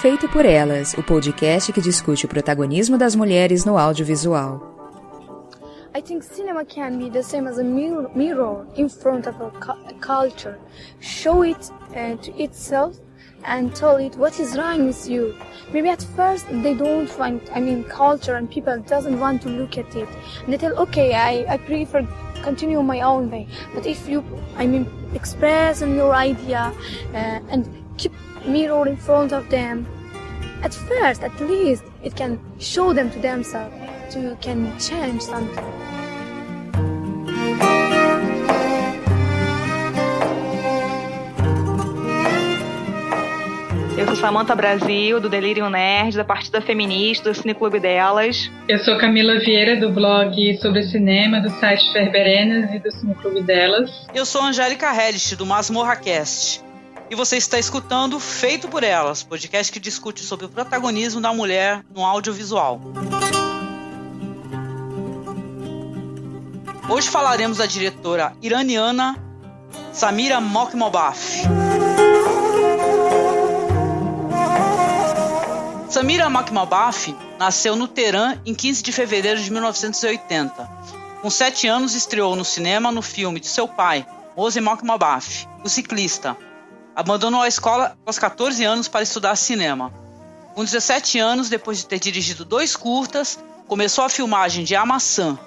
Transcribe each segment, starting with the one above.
Feito por Elas, o podcast que discute o protagonismo das mulheres no audiovisual. I think cinema can be the same as a mirror, in front of a, cu culture. Show it uh, to itself and tell it what is wrong with you. Maybe at first they don't find, I mean, culture and people doesn't want to look at it. And they tell, okay, I, I prefer continue my own way. But if you, I mean, express your idea uh, and keep mirror in front of them, at first, at least, it can show them to themselves to can change something. Eu sou Samanta Brasil, do Delirium Nerd, da Partida Feminista, do Cineclube delas. Eu sou Camila Vieira, do blog sobre cinema, do site Ferberenas e do Cineclube delas. Eu sou Angélica Hellish, do Masmorra Cast. E você está escutando Feito por Elas, podcast que discute sobre o protagonismo da mulher no audiovisual. Hoje falaremos da diretora iraniana Samira Mokhmobaf. Samira Mokhmobaf nasceu no Teherã em 15 de fevereiro de 1980. Com sete anos, estreou no cinema no filme de seu pai, Mose Mokhmobaf, o ciclista. Abandonou a escola aos 14 anos para estudar cinema. Com 17 anos, depois de ter dirigido dois curtas, começou a filmagem de A Maçã,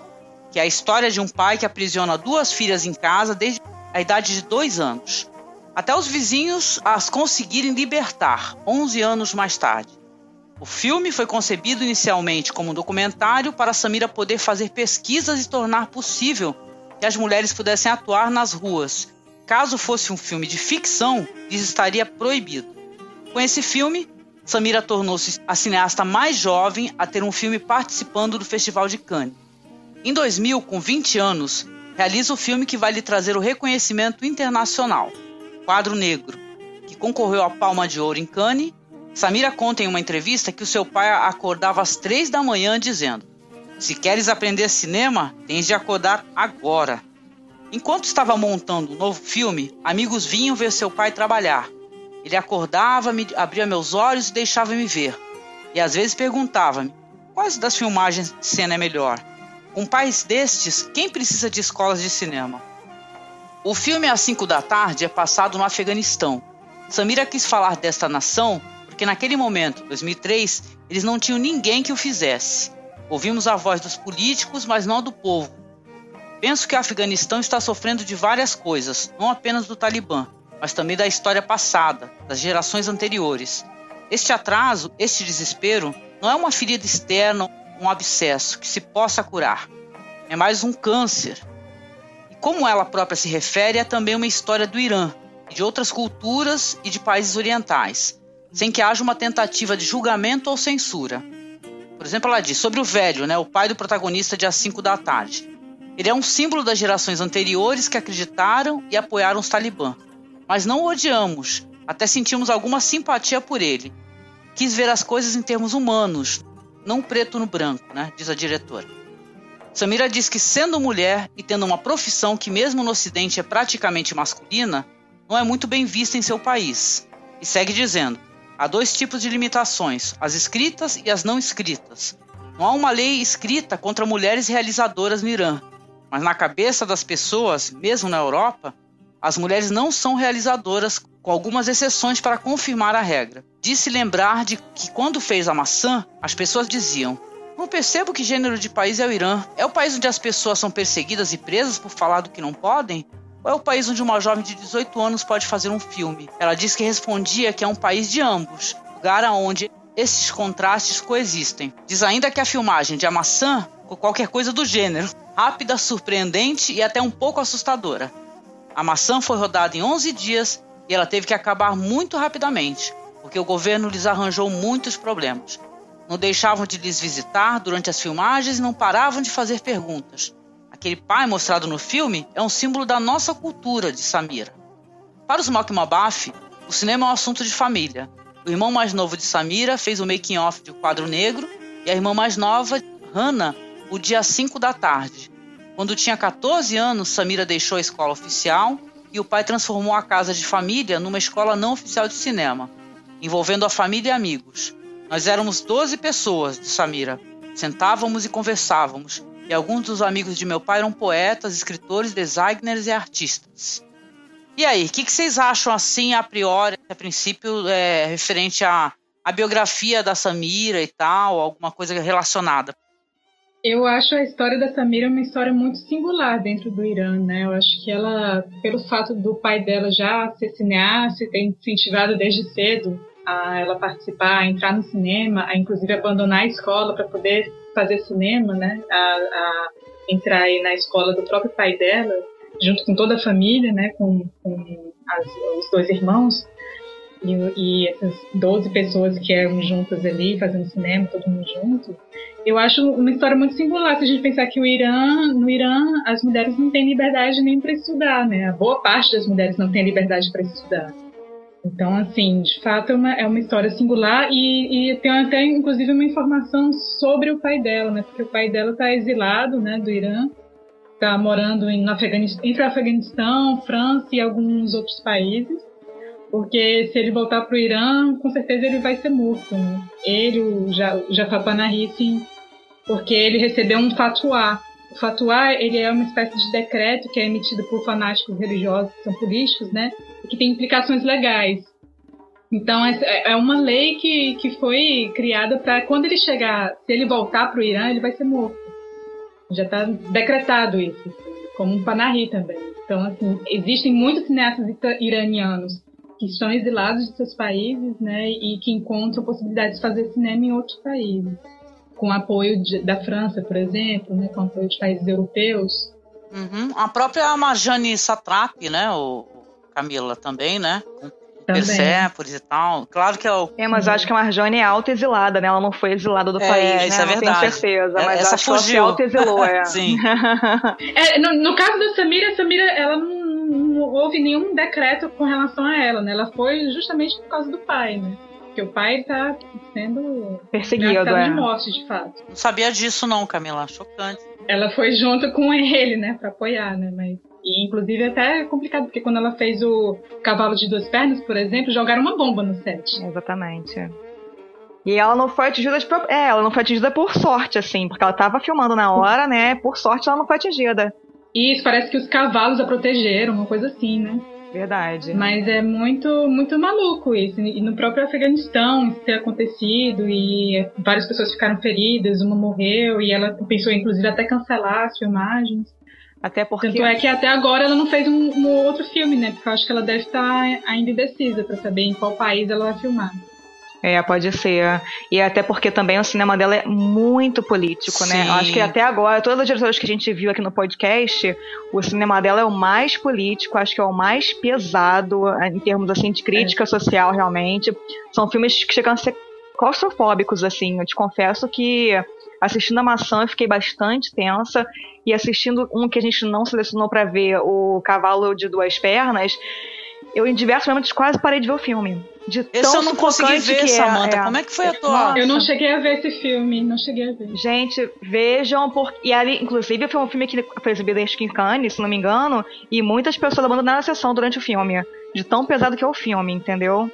que é a história de um pai que aprisiona duas filhas em casa desde a idade de dois anos, até os vizinhos as conseguirem libertar, 11 anos mais tarde. O filme foi concebido inicialmente como um documentário para Samira poder fazer pesquisas e tornar possível que as mulheres pudessem atuar nas ruas. Caso fosse um filme de ficção, isso estaria proibido. Com esse filme, Samira tornou-se a cineasta mais jovem a ter um filme participando do Festival de Cannes. Em 2000, com 20 anos, realiza o filme que vai lhe trazer o reconhecimento internacional, Quadro Negro, que concorreu à Palma de Ouro em Cannes Samira conta em uma entrevista que o seu pai acordava às três da manhã dizendo: Se queres aprender cinema, tens de acordar agora. Enquanto estava montando um novo filme, amigos vinham ver seu pai trabalhar. Ele acordava, me abria meus olhos e deixava-me ver. E às vezes perguntava-me: quais das filmagens de cena é melhor? Com pais destes, quem precisa de escolas de cinema? O filme Às 5 da tarde é passado no Afeganistão. Samira quis falar desta nação porque naquele momento, 2003, eles não tinham ninguém que o fizesse. Ouvimos a voz dos políticos, mas não do povo. Penso que o Afeganistão está sofrendo de várias coisas, não apenas do Talibã, mas também da história passada, das gerações anteriores. Este atraso, este desespero, não é uma ferida externa, um abscesso que se possa curar. É mais um câncer. E como ela própria se refere, é também uma história do Irã, de outras culturas e de países orientais sem que haja uma tentativa de julgamento ou censura. Por exemplo, ela diz sobre o velho, né, o pai do protagonista de As 5 da tarde. Ele é um símbolo das gerações anteriores que acreditaram e apoiaram os talibã. Mas não o odiamos, até sentimos alguma simpatia por ele. Quis ver as coisas em termos humanos, não preto no branco, né, diz a diretora. Samira diz que, sendo mulher e tendo uma profissão que, mesmo no Ocidente, é praticamente masculina, não é muito bem vista em seu país. E segue dizendo: Há dois tipos de limitações, as escritas e as não escritas. Não há uma lei escrita contra mulheres realizadoras no Irã, mas na cabeça das pessoas, mesmo na Europa, as mulheres não são realizadoras, com algumas exceções para confirmar a regra. Disse lembrar de que quando fez a maçã, as pessoas diziam: Não percebo que gênero de país é o Irã. É o país onde as pessoas são perseguidas e presas por falar do que não podem? Ou é o país onde uma jovem de 18 anos pode fazer um filme? Ela disse que respondia que é um país de ambos, lugar onde esses contrastes coexistem. Diz ainda que a filmagem de A Maçã, ou qualquer coisa do gênero, rápida, surpreendente e até um pouco assustadora. A Maçã foi rodada em 11 dias e ela teve que acabar muito rapidamente, porque o governo lhes arranjou muitos problemas. Não deixavam de lhes visitar durante as filmagens e não paravam de fazer perguntas. Aquele pai mostrado no filme é um símbolo da nossa cultura, de Samira. Para os Mokmabaf, o cinema é um assunto de família. O irmão mais novo de Samira fez o making-off de O Quadro Negro e a irmã mais nova, Hannah, o dia 5 da tarde. Quando tinha 14 anos, Samira deixou a escola oficial e o pai transformou a casa de família numa escola não oficial de cinema, envolvendo a família e amigos. Nós éramos 12 pessoas de Samira. Sentávamos e conversávamos, e alguns dos amigos de meu pai eram poetas, escritores, designers e artistas. E aí, o que, que, vocês acham assim, a priori, a princípio, é, referente à, à biografia da Samira e tal, alguma coisa relacionada? Eu acho a história da Samira uma história muito singular dentro do Irã, né? Eu acho que ela, pelo fato do pai dela já ser cineasta e ter incentivado desde cedo a ela participar, a entrar no cinema, a inclusive abandonar a escola para poder fazer cinema, né? A, a entrar aí na escola do próprio pai dela, junto com toda a família, né? Com, com as, os dois irmãos e, e essas 12 pessoas que eram juntas ali fazendo cinema, todo mundo junto eu acho uma história muito singular se a gente pensar que o Irã, no Irã, as mulheres não têm liberdade nem para estudar, né? A boa parte das mulheres não tem liberdade para estudar. Então, assim, de fato é uma, é uma história singular e, e tem até, inclusive, uma informação sobre o pai dela, né? Porque o pai dela está exilado, né, do Irã, está morando em, Afeganistão, entre Afeganistão, França e alguns outros países porque se ele voltar para o Irã, com certeza ele vai ser morto. Né? Ele, o Jafar Panahi, sim, porque ele recebeu um fatuá. O fatuá ele é uma espécie de decreto que é emitido por fanáticos religiosos que são políticos, né? E que tem implicações legais. Então é, é uma lei que, que foi criada para quando ele chegar, se ele voltar para o Irã, ele vai ser morto. Já está decretado isso, como um Panahi também. Então assim, existem muitos cineastas iranianos que estão exilados de seus países, né, e que encontram possibilidade de fazer cinema em outros países, com apoio de, da França, por exemplo, né, com apoio de países europeus. Uhum. A própria Marjane Satrapi, né, o Camila também, né, Persépolis e tal. Claro que é o. É, mas acho que a Marjane é auto-exilada, né? Ela não foi exilada do é, país, né? Isso é verdade. Não tenho certeza, é, mas essa acho fugiu. que ela se auto-exilou, é. Sim. é, no, no, caso da Samira, a Samira, ela não, não, houve nenhum decreto com relação a ela, né? Ela foi justamente por causa do pai, né? Porque o pai está sendo perseguido, é. de morte, de fato. Não sabia disso não, Camila. Chocante. Ela foi junto com ele, né, para apoiar, né? Mas e, inclusive, até é complicado, porque quando ela fez o Cavalo de Duas Pernas, por exemplo, jogaram uma bomba no set. Exatamente. E ela não foi atingida de... É, ela não foi atingida por sorte, assim, porque ela tava filmando na hora, né? Por sorte ela não foi atingida. Isso, parece que os cavalos a protegeram, uma coisa assim, né? Verdade. Mas é muito, muito maluco isso. E no próprio Afeganistão isso ter acontecido e várias pessoas ficaram feridas, uma morreu e ela pensou inclusive até cancelar as filmagens. Até porque. Tanto é que até agora ela não fez um, um outro filme, né? Porque eu acho que ela deve estar ainda indecisa para saber em qual país ela vai filmar. É, pode ser. E até porque também o cinema dela é muito político, né? Sim. Eu acho que até agora, todas as diretoras que a gente viu aqui no podcast, o cinema dela é o mais político, acho que é o mais pesado em termos assim de crítica é. social, realmente. São filmes que chegam a ser claustrofóbicos, assim. Eu te confesso que assistindo a maçã eu fiquei bastante tensa e assistindo um que a gente não selecionou para ver, o Cavalo de Duas Pernas, eu em diversos momentos quase parei de ver o filme. De Esse tão eu não consegui ver, que Samantha. É, Como é que foi a tua? Eu não cheguei a ver esse filme, não cheguei a ver. Gente, vejam, porque. E ali, inclusive, foi um filme que foi exibido em Cannes, se não me engano, e muitas pessoas abandonaram a sessão durante o filme. De tão pesado que é o filme, entendeu?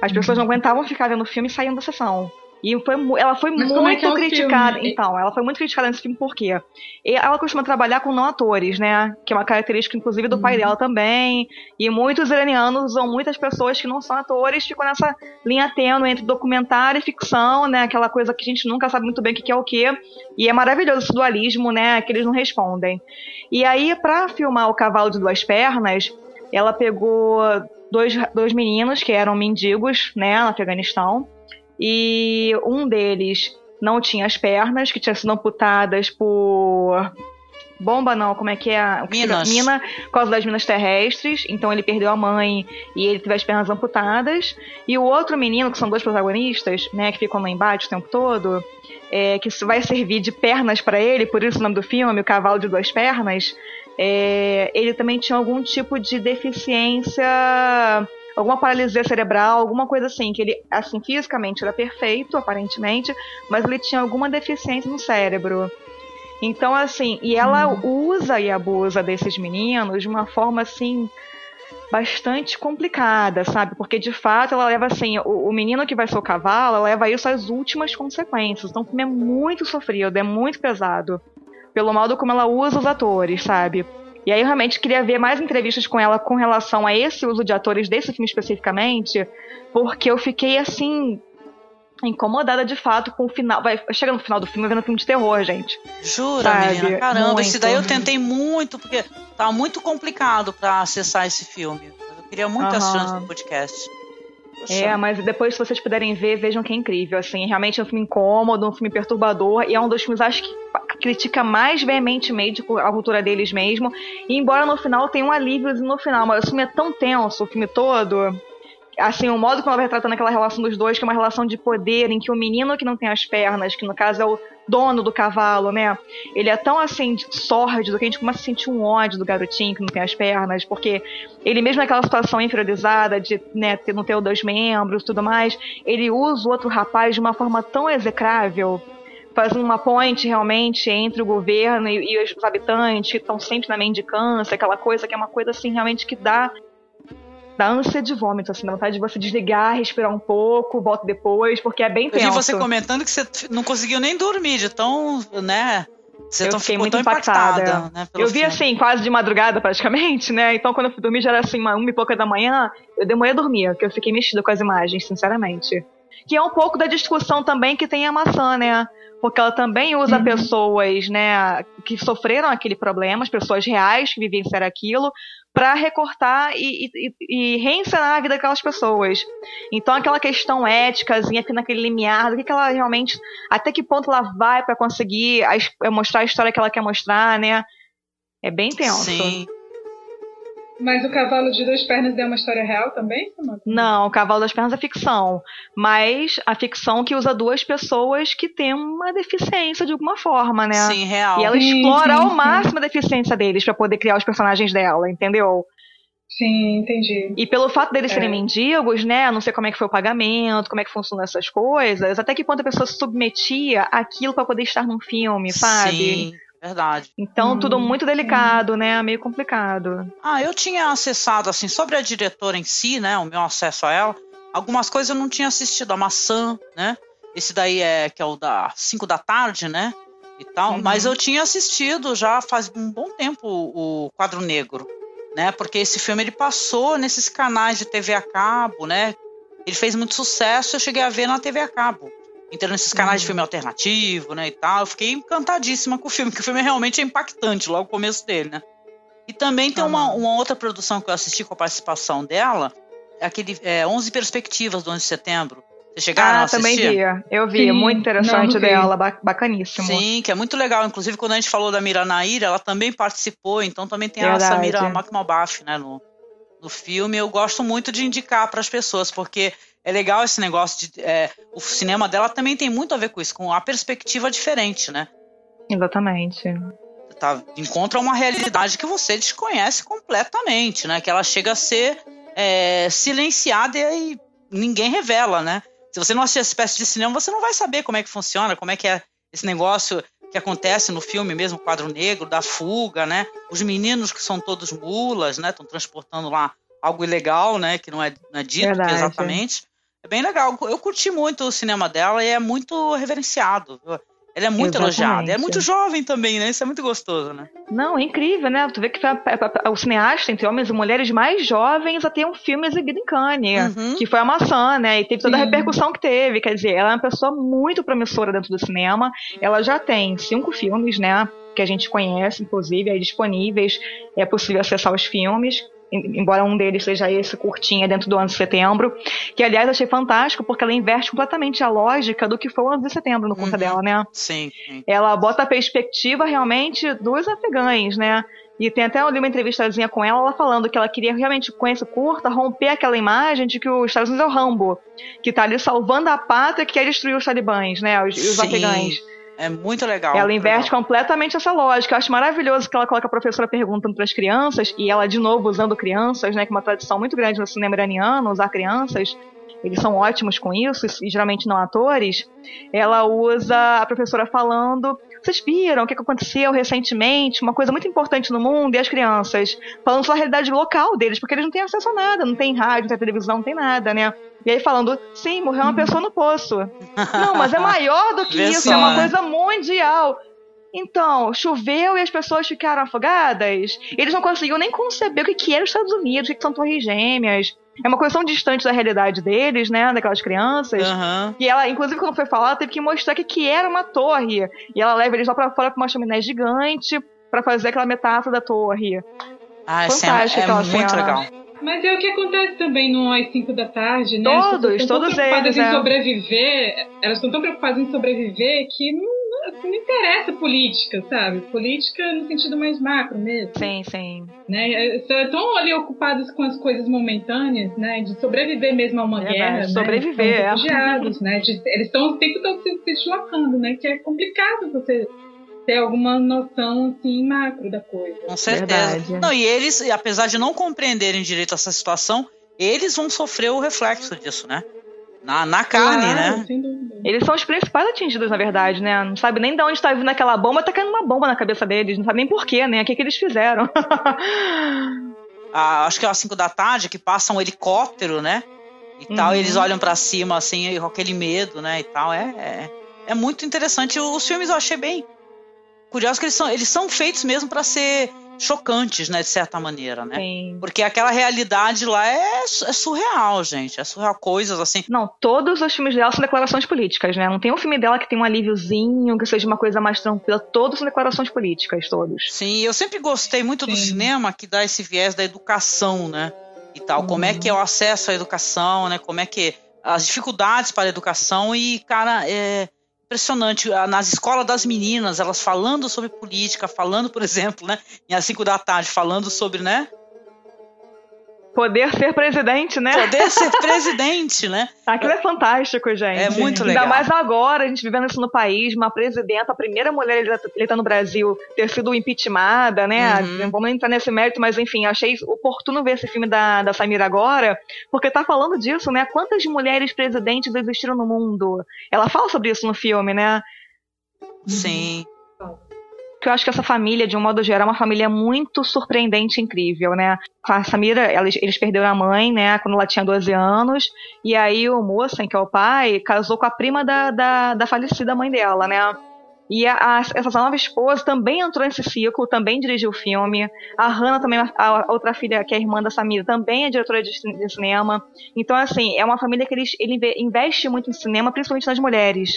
As pessoas não aguentavam ficar vendo o filme e saindo da sessão. E foi, ela foi Mas muito como é que é o criticada. filme? Então, ela foi muito criticada nesse filme por quê? Ela costuma trabalhar com não atores, né? Que é uma característica, inclusive, do Uhum. pai dela também. E muitos iranianos usam muitas pessoas que não são atores, ficam nessa linha tênue entre documentário e ficção, né? Aquela coisa que a gente nunca sabe muito bem o que que é o quê. E é maravilhoso esse dualismo, né? Que eles não respondem. E aí, pra filmar o cavalo de duas pernas, ela pegou dois, dois meninos que eram mendigos, né, no Afeganistão. E um deles não tinha as pernas, que tinham sido amputadas por. Bomba não, como é que é? Minas. Mina, por causa das minas terrestres. Então ele perdeu a mãe e ele teve as pernas amputadas. E o outro menino, que são dois protagonistas, né, que ficam no embate o tempo todo, é, que isso vai servir de pernas para ele, por isso o nome do filme, o cavalo de duas pernas. é, ele também tinha algum tipo de deficiência, alguma paralisia cerebral, alguma coisa assim, que ele, assim, fisicamente era perfeito, aparentemente, mas ele tinha alguma deficiência no cérebro. Então, assim, e ela usa e abusa desses meninos de uma forma, assim, bastante complicada, sabe? Porque de fato ela leva assim, o, o menino que vai ser o cavalo, ela leva isso às últimas consequências. Então o filme é muito sofrido, é muito pesado. Pelo modo como ela usa os atores, sabe? E aí eu realmente queria ver mais entrevistas com ela com relação a esse uso de atores desse filme especificamente, porque eu fiquei assim incomodada de fato com o final. Vai, chega no final do filme vendo filme de terror, gente. Jura, Sabe? menina? Caramba, esse Muito. daí eu tentei muito, porque tava muito complicado pra acessar esse filme. Eu queria muito assistir Aham. antes do podcast. Poxa. É, mas depois, se vocês puderem ver, vejam que é incrível. Assim, realmente é um filme incômodo, um filme perturbador, e é um dos filmes, acho que critica mais veementemente a cultura deles mesmo. E embora no final tenha um alívio no final, mas o filme é tão tenso, o filme todo. Assim, o modo como ela vai tratando aquela relação dos dois, que é uma relação de poder, em que o menino que não tem as pernas, que no caso é o dono do cavalo, né? Ele é tão assim sórdido que a gente começa a sentir um ódio do garotinho que não tem as pernas, porque ele mesmo naquela situação inferiorizada de né, não ter os dois membros tudo mais, ele usa o outro rapaz de uma forma tão execrável, fazendo uma ponte realmente entre o governo e, e os habitantes que estão sempre na mendicância, aquela coisa que é uma coisa assim realmente que dá dá ânsia de vômito, assim, dá vontade de você desligar, respirar um pouco, volta depois, porque é bem Eu vi tenso. você comentando que você não conseguiu nem dormir de tão, né? Você eu tão, fiquei muito impactada. impactada, né? eu vi filme. assim, quase de madrugada praticamente, né? Então quando eu fui dormir já era assim, uma, uma e pouca da manhã, eu demorei a dormir, porque eu fiquei mexida com as imagens, sinceramente. Que é um pouco da discussão também que tem a maçã, né? Porque ela também usa pessoas, né, que sofreram aquele problema, as pessoas reais que vivenciaram aquilo, para recortar e, e, e reencenar a vida daquelas pessoas. Então aquela questão éticazinha fica naquele limiar, do que, que ela realmente, até que ponto ela vai para conseguir mostrar a história que ela quer mostrar, né? É bem tenso. Sim. Mas o cavalo de duas pernas é uma história real também? Não, o Cavalo das Pernas é ficção. Mas a ficção que usa duas pessoas que têm uma deficiência de alguma forma, né? Sim, real. E ela Sim, explora sim, ao sim. máximo a deficiência deles pra poder criar os personagens dela, entendeu? Sim, entendi. E pelo fato deles É. serem mendigos, né? Não sei como é que foi o pagamento, como é que funcionam essas coisas, até que ponto a pessoa se submetia àquilo pra poder estar num filme, sabe? Sim, verdade. Então, Hum, tudo muito delicado, né? Meio complicado. Ah, eu tinha acessado, assim, sobre a diretora em si, né? O meu acesso a ela. Algumas coisas eu não tinha assistido. A Maçã, né? Esse daí é que é o da 5 da tarde, né? E tal. Uhum. Mas eu tinha assistido já faz um bom tempo o, o Quadro Negro, né? Porque esse filme ele passou nesses canais de TV a cabo, né? Ele fez muito sucesso, eu cheguei a ver na TV a cabo. Entrando nesses canais de filme alternativo, né, e tal. Eu fiquei encantadíssima com o filme, porque o filme realmente é impactante, logo o começo dele, né? E também tem uma, uma outra produção que eu assisti com a participação dela, é aquele é, 11 Perspectivas do 11 de setembro. Você chegaram a Ah, assistir? também vi. Eu vi. Sim, muito interessante não, vi. dela, ba- bacaníssimo. Sim, que é muito legal. Inclusive, quando a gente falou da Mira Nair, ela também participou, então também tem a Verdade. Samira Makmalbaf, né, no, no filme. Eu gosto muito de indicar para as pessoas, porque é legal esse negócio de. é, o cinema dela também tem muito a ver com isso, com a perspectiva diferente, né? Exatamente. Tá, encontra uma realidade que você desconhece completamente, né? Que ela chega a ser é, silenciada e ninguém revela, né? Se você não assistir essa espécie de cinema, você não vai saber como é que funciona, como é que é esse negócio que acontece no filme mesmo, quadro negro, da fuga, né? Os meninos que são todos mulas, né? Estão transportando lá algo ilegal, né? Que não é, não é dito Verdade. exatamente. É bem legal. Eu curti muito o cinema dela e é muito reverenciado. Ela é muito Exatamente. elogiada. É muito jovem também, né? Isso é muito gostoso, né? Não, é incrível, né? Tu vê que foi a- a- a- o cineasta entre homens e mulheres mais jovens a ter um filme exibido em Cannes, que foi a Maçã, né? E teve toda a Sim. repercussão que teve. Quer dizer, ela é uma pessoa muito promissora dentro do cinema. Ela já tem cinco filmes, né? Que a gente conhece, inclusive, aí disponíveis. É possível acessar os filmes. Em- Embora um deles seja esse curtinha dentro do 11 de setembro, que aliás achei fantástico porque ela inverte completamente a lógica do que foi o 11 de setembro no curta dela, né? Sim, sim. ela bota a perspectiva realmente dos afegães, né? E tem até eu li uma entrevistazinha com ela, ela falando que ela queria realmente, com esse curta, romper aquela imagem de que os Estados Unidos é o Rambo, que tá ali salvando a pátria que quer destruir os talibãs, né? Os, os Sim. É muito legal. Ela inverte legal. completamente essa lógica. Eu acho maravilhoso que ela coloca a professora perguntando para as crianças, e ela de novo usando crianças, né? Que é uma tradição muito grande no cinema iraniano, usar crianças. Eles são ótimos com isso, e geralmente não atores. Ela usa a professora falando. Vocês viram o que que aconteceu recentemente? Uma coisa muito importante no mundo, e as crianças falando sobre a realidade local deles, porque eles não têm acesso a nada, não tem rádio, não tem televisão, não tem nada, né? E aí falando, sim, morreu uma pessoa no poço. Não, mas é maior do que Vê isso, só, é uma coisa mundial. Então, choveu e as pessoas ficaram afogadas. Eles não conseguiam nem conceber o que, que era os Estados Unidos, o que, que são torres gêmeas. É uma coisa tão distante da realidade deles, né? Daquelas crianças. Aham. Que ela, inclusive, quando foi falar, teve que mostrar o que, que era uma torre. E ela leva eles lá pra fora com uma chaminé gigante pra fazer aquela metáfora da torre. Ah, é, Fantástica é aquela muito cena. legal. Mas é o que acontece também no às 5 da tarde, né? Todos, As pessoas estão tão todos preocupadas eles, em é. sobreviver, elas estão tão preocupadas em sobreviver que não, não, não interessa política, sabe? Política no sentido mais macro mesmo. Sim, sim. Né? Estão ali ocupadas com as coisas momentâneas, né? De sobreviver mesmo a uma Verdade, guerra. né? sobreviver, São é. refugiados, né? De- eles estão o tempo todo se, se deslocando, né? Que é complicado você ter alguma noção assim macro da coisa. Com certeza. Não, e eles, apesar de não compreenderem direito essa situação, eles vão sofrer o reflexo disso, né? Na, na carne, né? Eles são os principais atingidos, na verdade, né? Não sabe nem de onde tá vindo aquela bomba, tá caindo uma bomba na cabeça deles. Não sabe nem porquê, né? O que, que eles fizeram. Ah, acho que é às 5 da tarde que passa um helicóptero, né? E tal, Uhum. e eles olham pra cima assim, com aquele medo, né? E tal. É, é, é muito interessante. Os filmes eu achei bem curiosos que eles são, eles são feitos mesmo pra ser chocantes, né? De certa maneira, né? Sim. Porque aquela realidade lá é, é surreal, gente. É surreal. Coisas assim. Não, todos os filmes dela são declarações políticas, né? Não tem um filme dela que tem um alíviozinho, que seja uma coisa mais tranquila. Todos são declarações políticas, todos. Sim, eu sempre gostei muito do cinema que dá esse viés da educação, né? E tal, como é que é o acesso à educação, né? Como é que as dificuldades para a educação e, cara, é impressionante ah, nas escolas das meninas, elas falando sobre política, falando, por exemplo, né, às 5 da tarde, falando sobre, né? Poder ser presidente, né? Poder ser presidente, né? Aquilo é fantástico, gente. É muito Ainda legal. mais agora, a gente vivendo isso no país, uma presidenta, a primeira mulher eleita- no Brasil, ter sido impeachmentada, né? Uhum. Vamos entrar nesse mérito, mas enfim, achei oportuno ver esse filme da, da Samira agora, porque tá falando disso, né? Quantas mulheres presidentes existiram no mundo? Ela fala sobre isso no filme, né? Sim. Que eu acho que essa família, de um modo geral, é uma família muito surpreendente e incrível, né? A Samira, eles, eles perderam a mãe, né, quando ela tinha 12 anos, e aí o Moçan, que é o pai, casou com a prima da, da, da falecida mãe dela, né? E a, a- essa nova esposa também entrou nesse ciclo, também dirigiu o filme. A Hannah também, a, a outra filha, que é a irmã da Samira, também é diretora de, de cinema. Então, assim, é uma família que eles, ele inve- investe muito em cinema, principalmente nas mulheres.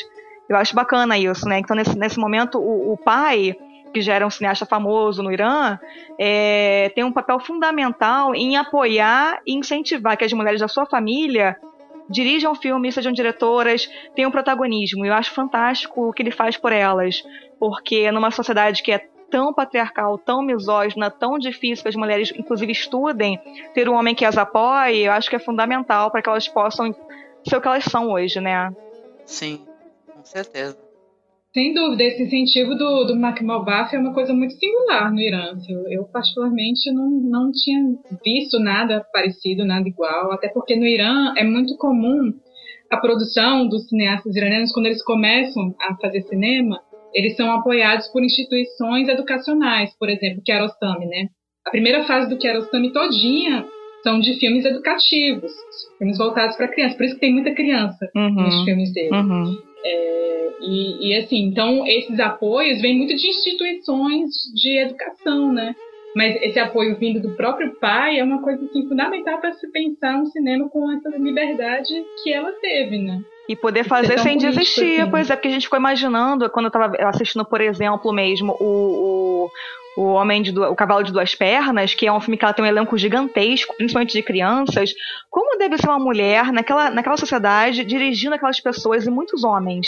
Eu acho bacana isso, né? Então, nesse, nesse momento, o, o pai, que já era um cineasta famoso no Irã, é, tem um papel fundamental em apoiar e incentivar que as mulheres da sua família dirijam filmes, sejam diretoras, tenham protagonismo. E eu acho fantástico o que ele faz por elas. Porque numa sociedade que é tão patriarcal, tão misógina, tão difícil que as mulheres, inclusive, estudem, ter um homem que as apoie, eu acho que é fundamental para que elas possam ser o que elas são hoje, né? Sim, com certeza. Sem dúvida, esse incentivo do, do Mark Malbaf é uma coisa muito singular no Irã. Eu, eu, particularmente, não, não tinha visto nada parecido, nada igual, até porque no Irã é muito comum a produção dos cineastas iranianos, quando eles começam a fazer cinema, eles são apoiados por instituições educacionais, por exemplo, Kiarostami, né? A primeira fase do Kiarostami todinha são de filmes educativos, filmes voltados para criança. Por isso que tem muita criança uhum. nos filmes dele. Uhum. É, e, e, assim, então esses apoios vêm muito de instituições de educação, né? Mas esse apoio vindo do próprio pai é uma coisa assim, fundamental para se pensar um cinema com essa liberdade que ela teve, né? E poder fazer sem desistir, assim. pois é, porque a gente ficou imaginando, quando eu estava assistindo, por exemplo, mesmo, o, o, o Homem de o Cavalo de Duas Pernas, que é um filme que ela tem um elenco gigantesco, principalmente de crianças, como deve ser uma mulher naquela, naquela sociedade dirigindo aquelas pessoas e muitos homens?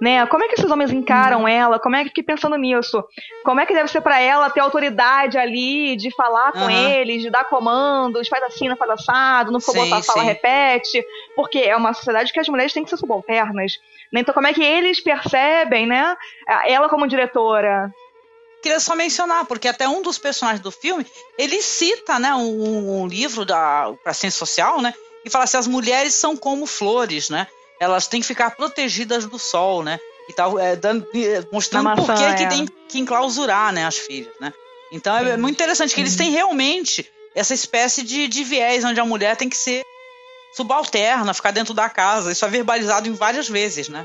né? Como é que esses homens encaram uhum. ela? Como é que fiquei pensando nisso? Como é que deve ser para ela ter autoridade ali de falar com uhum. eles, de dar comandos, faz assim, não faz assado, não for sim, botar fala, repete, porque é uma sociedade que as mulheres têm que ser subalternas. Né? Então como é que eles percebem, né? Ela como diretora, queria só mencionar, porque até um dos personagens do filme, ele cita, né, um, um livro da para ciência social, né, e fala assim, as mulheres são como flores, né? elas têm que ficar protegidas do sol, né? E tal, é, dando, mostrando por que, é. que tem que enclausurar né, as filhas, né? Então é, é muito interessante que eles têm realmente essa espécie de, de viés onde a mulher tem que ser subalterna, ficar dentro da casa. Isso é verbalizado em várias vezes, né?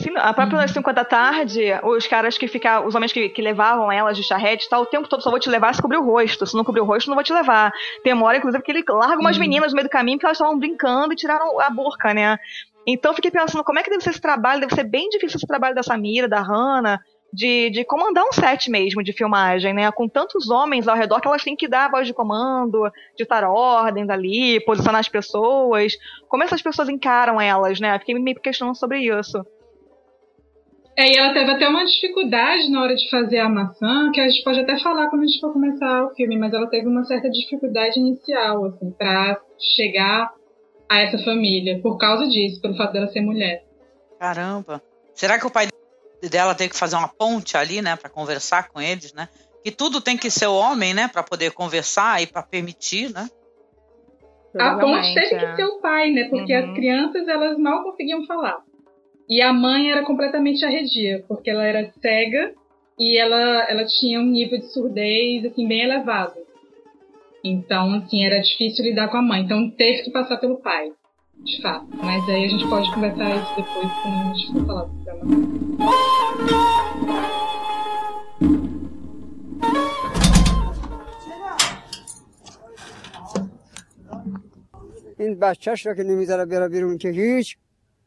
Sim, a própria uhum. 5 da tarde, os caras que ficavam, os homens que, que levavam elas de charrete tal, o tempo todo só vou te levar se cobrir o rosto. Se não cobrir o rosto, não vou te levar. Tem uma hora, inclusive, que ele larga umas uhum. meninas no meio do caminho porque elas estavam brincando e tiraram a burca, né? Então fiquei pensando como é que deve ser esse trabalho, deve ser bem difícil esse trabalho da Samira, da Hannah, de, de comandar um set mesmo de filmagem, né? Com tantos homens ao redor que elas têm que dar a voz de comando, ditar ordens ali, posicionar as pessoas. Como essas pessoas encaram elas, né? Fiquei me questionando sobre isso. É, e ela teve até uma dificuldade na hora de fazer a maçã, que a gente pode até falar quando a gente for começar o filme, mas ela teve uma certa dificuldade inicial, assim, para chegar a essa família, por causa disso, pelo fato dela ser mulher. Caramba. Será que o pai dela teve que fazer uma ponte ali, né, para conversar com eles, né? Que tudo tem que ser o homem, né, para poder conversar e para permitir, né? A ponte teve que é. ser o pai, né? Porque uhum. as crianças elas mal conseguiam falar. E a mãe era completamente arredia, porque ela era cega e ela, ela tinha um nível de surdez assim bem elevado. Então, assim, era difícil lidar com a mãe. Então, teve que passar pelo pai, de fato. Mas aí a gente pode conversar isso depois quando a gente for falar do programa. این بچهش را که نمیذاره بره بیرون که هیچ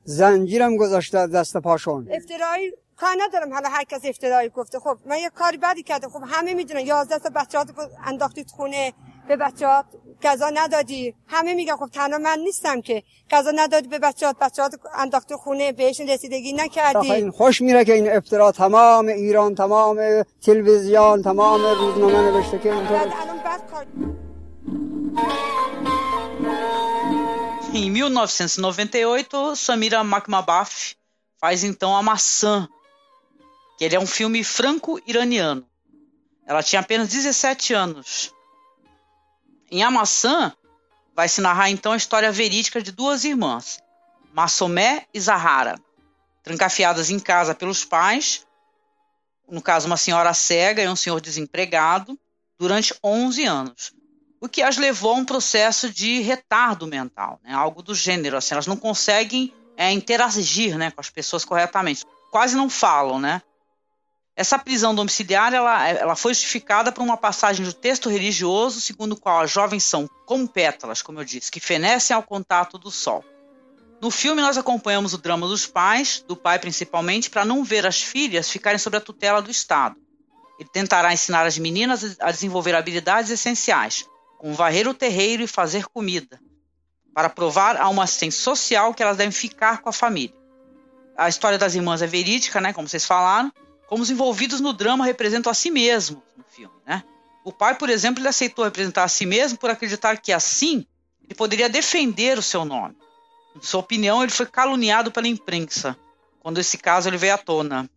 زنجیرم گذاشته دست پاشون افترایی کار ندارم. حالا هر کس افترایی گفته. خب من یه کاری بدی کردم. خب همه می‌دونن. 11 تا بچه ها انداختید خونه. به بچه ها غذا ندادی. همه میگن خب تنها من نیستم که. غذا ندادی به بچه ها. بچه ها انداخته خونه. بهش رسیدگی نکردی. این خوش میره که این افترا تمام ایران تمام تلویزیون تمام روزنامه نوشته که اینطور. Em 1998, Samira Makmabaf faz então A Maçã, que ele é um filme franco-iraniano. Ela tinha apenas 17 anos Em A Maçã, vai se narrar então a história verídica de duas irmãs, Massomé e Zahara, trancafiadas em casa pelos pais, no caso uma senhora cega e um senhor desempregado, durante 11 anos, o que as levou a um processo de retardo mental, né? algo do gênero, assim, elas não conseguem é, interagir né, com as pessoas corretamente, quase não falam, né? Essa prisão domiciliar ela, ela foi justificada por uma passagem do texto religioso, segundo o qual as jovens são como pétalas, como eu disse, que fenecem ao contato do sol. No filme, nós acompanhamos o drama dos pais, do pai principalmente, para não ver as filhas ficarem sob a tutela do Estado. Ele tentará ensinar as meninas a desenvolver habilidades essenciais, como varrer o terreiro e fazer comida, para provar a uma assistente social que elas devem ficar com a família. A história das irmãs é verídica, né, como vocês falaram, como os envolvidos no drama representam a si mesmos no filme, né? O pai, por exemplo, ele aceitou representar a si mesmo por acreditar que assim ele poderia defender o seu nome. Em sua opinião, ele foi caluniado pela imprensa quando esse caso ele veio à tona.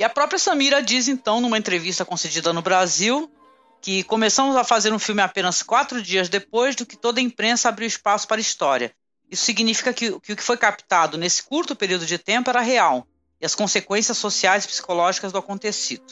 E a própria Samira diz então numa entrevista concedida no Brasil que começamos a fazer um filme apenas quatro dias depois do que toda a imprensa abriu espaço para a história. Isso significa que, que o que foi captado nesse curto período de tempo era real e as consequências sociais e psicológicas do acontecido.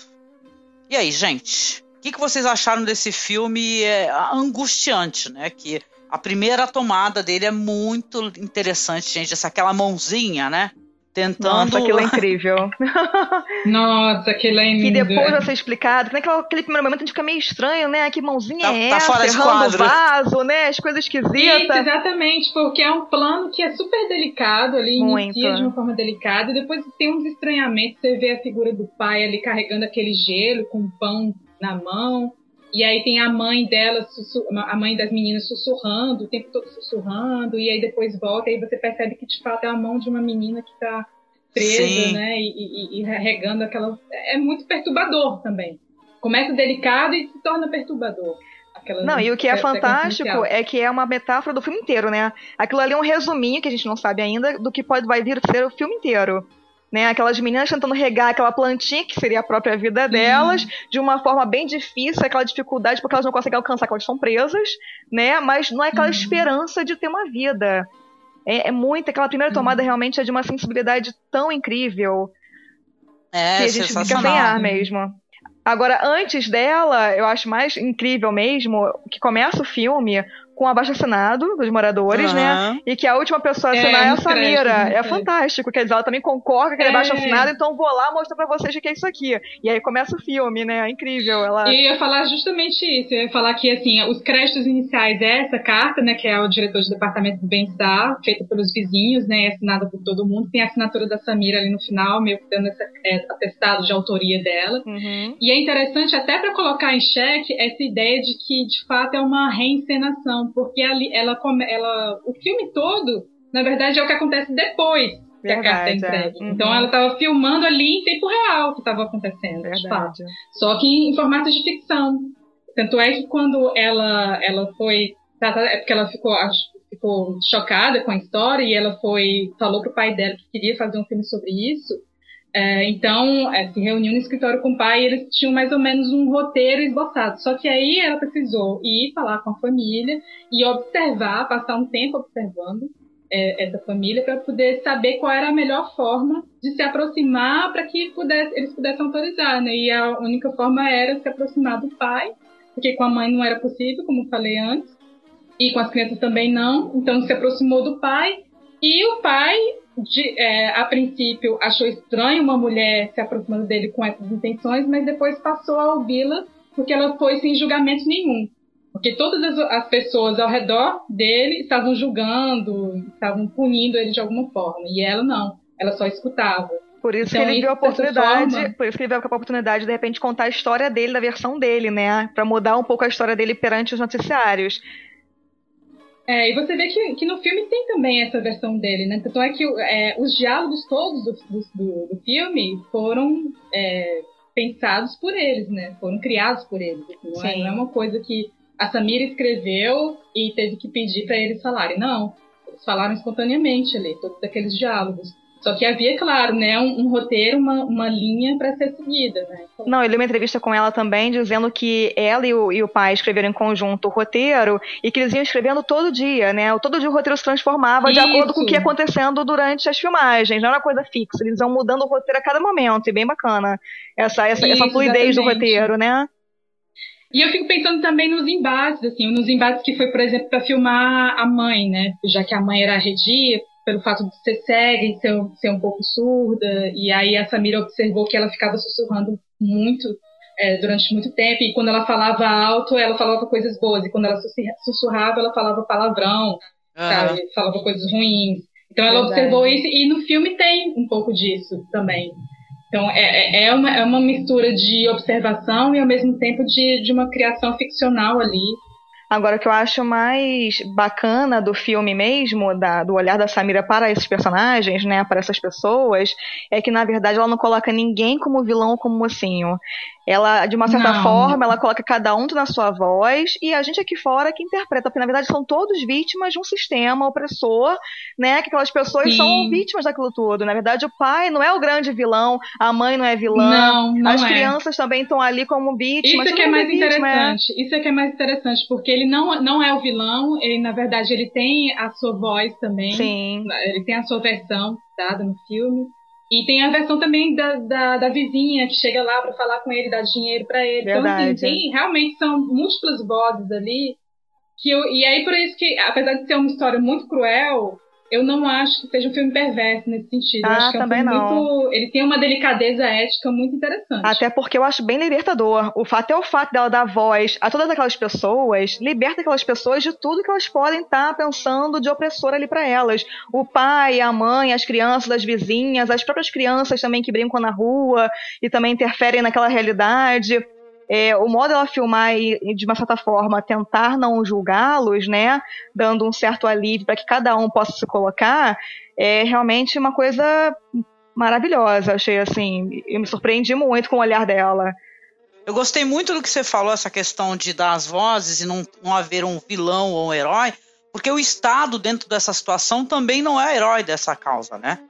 E aí, gente? O que, que vocês acharam desse filme é, angustiante, né? Que a primeira tomada dele é muito interessante, gente. Essa aquela mãozinha, né? Tentando. Nossa, aquilo é incrível. Nossa, aquilo é lindo. E depois vai ser explicado. Naquele aquele primeiro momento a gente fica meio estranho, né? Que mãozinha Tá- é tá essa? fora de quadro. vaso, né? As coisas Isso, esquisitas. exatamente, porque é um plano que é super delicado ali, Muito. inicia de uma forma delicada, e depois tem uns estranhamentos, você vê a figura do pai ali carregando aquele gelo com pão na mão, e aí tem a mãe dela, a mãe das meninas sussurrando, o tempo todo sussurrando, e aí depois volta, e aí você percebe que de fato é a mão de uma menina que tá presa, Sim. né, e, e, e regando aquela... É muito perturbador também. Começa delicado e se torna perturbador. Aquela Não, e o que é fantástico é que é uma metáfora do filme inteiro, né? Aquilo ali é um resuminho que a gente não sabe ainda do que pode vai vir a ser o filme inteiro. Né? Aquelas meninas tentando regar aquela plantinha, que seria a própria vida delas, de uma forma bem difícil, aquela dificuldade, porque elas não conseguem alcançar, porque elas estão presas, né? Mas não é aquela esperança de ter uma vida. É, é muito, aquela primeira tomada realmente é de uma sensibilidade tão incrível É, que a gente fica sem ar mesmo. Agora, antes dela, eu acho mais incrível mesmo que começa o filme com o abaixo-assinado dos moradores, né? Aham. E que a última pessoa a É, assinar é, a muito crédito, Samira. É fantástico. Quer dizer, ela também concorda com aquele É. abaixo-assinado, então vou lá mostrar pra vocês o que é isso aqui. E aí começa o filme, né? É incrível. Ela... E eu ia falar justamente isso. Eu ia falar que, assim, os créditos iniciais é essa carta, né, que é o diretor de departamento do bem-estar, feita pelos vizinhos, né, assinada por todo mundo. Tem a assinatura da Samira ali no final, meio que dando esse é, atestado de autoria dela. Uhum. E é interessante até para colocar em xeque essa ideia de que, de fato, é uma reencenação, porque ali, ela, ela, o filme todo, na verdade, é o que acontece depois que a carta é Verdade, é. entregue. Uhum. Então, ela estava filmando ali em tempo real o que estava acontecendo, de fato. Verdade. Só que em, formato de ficção. Tanto é que quando ela, ela foi. É porque ela ficou, ficou chocada com a história e ela foi. falou pro pai dela que queria fazer um filme sobre isso. É, então, é, se reuniu no escritório com o pai e eles tinham mais ou menos um roteiro esboçado. Só que aí ela precisou ir falar com a família e observar, passar um tempo observando é, essa família para poder saber qual era a melhor forma de se aproximar para que pudesse, eles pudessem autorizar, né? E a única forma era se aproximar do pai, porque com a mãe não era possível, como falei antes, e com as crianças também não. Então se aproximou do pai e o pai, de- é, a princípio, achou estranho uma mulher se aproximando dele com essas intenções, mas depois passou a ouvi-la porque ela foi sem julgamento nenhum. Porque todas as, as pessoas ao redor dele estavam julgando, estavam punindo ele de alguma forma. E ela não. Ela só escutava. Por isso Então, que ele viu a oportunidade, forma- por isso que ele viu a oportunidade de, de repente contar a história dele, da versão dele, né? Pra mudar um pouco a história dele perante os noticiários. É, e você vê que, que no filme tem também essa versão dele, né? Tanto é que é, os diálogos todos do, do, do- filme foram é, pensados por eles, né? Foram criados por eles. assim, Não é, não é uma coisa que a Samira escreveu e teve que pedir para eles falarem. Não, eles falaram espontaneamente ali, todos aqueles diálogos. Só que havia, claro, né, um, um roteiro, uma, uma linha para ser seguida, né? Não, eu li uma entrevista com ela também, dizendo que ela e o, e o pai escreveram em conjunto o roteiro e que eles iam escrevendo todo dia, né? Todo dia o roteiro se transformava de Isso. acordo com o que ia acontecendo durante as filmagens, não era coisa fixa, eles iam mudando o roteiro a cada momento, e bem bacana essa, essa, essa Isso, fluidez do exatamente. roteiro, né? E eu fico pensando também nos embates, assim, nos embates que foi, por exemplo, para filmar a mãe, né? Já que a mãe era arredia, pelo fato de ser cega e ser, um- ser um pouco surda, e aí a Samira observou que ela ficava sussurrando muito é, durante muito tempo, e quando ela falava alto, ela falava coisas boas, e quando ela sussurra- sussurrava, ela falava palavrão, Ah. sabe? Falava coisas ruins. Então ela Verdade. observou isso, e no filme tem um pouco disso também. Então é, é- é, uma, é uma mistura de observação e ao mesmo tempo de, de uma criação ficcional ali. Agora, o que eu acho mais bacana do filme mesmo, da- do olhar da Samira para esses personagens, né, para essas pessoas, é que, na verdade, ela não coloca ninguém como vilão ou como mocinho. Ela, de uma certa Não. forma, ela coloca cada um na sua voz e a gente aqui fora que interpreta, porque, na verdade, são todos vítimas de um sistema opressor, né, que aquelas pessoas Sim. são vítimas daquilo tudo. Na verdade, o pai não é o grande vilão, a mãe não é vilã, Não, não as é. crianças também estão ali como vítimas. Isso é que é mundo mais vítima, é. interessante. Isso é que é mais interessante, porque ele não, não é o vilão, ele, na verdade, ele tem a sua voz também. Sim. Ele tem a sua versão dada no filme. E tem a versão também da, da, da vizinha que chega lá para falar com ele, dar dinheiro para ele. Verdade. Então, assim, tem, realmente são múltiplas vozes ali. Que eu, e aí, por isso que, apesar de ser uma história muito cruel, eu não acho que seja um filme perverso nesse sentido. Eu Ah, acho que é um também não. muito. Ele tem uma delicadeza ética muito interessante. Até porque eu acho bem libertador. O fato é o fato dela dar voz a todas aquelas pessoas, liberta aquelas pessoas de tudo que elas podem estar pensando de opressor ali pra elas. O pai, a mãe, as crianças, as vizinhas, as próprias crianças também que brincam na rua e também interferem naquela realidade. É, o modo dela filmar e, de uma certa forma, tentar não julgá-los, né? Dando um certo alívio para que cada um possa se colocar, é realmente uma coisa maravilhosa. Achei assim, eu me surpreendi muito com o olhar dela. Eu gostei muito do que você falou, essa questão de dar as vozes e não, não haver um vilão ou um herói, porque o Estado, dentro dessa situação, também não é herói dessa causa, né?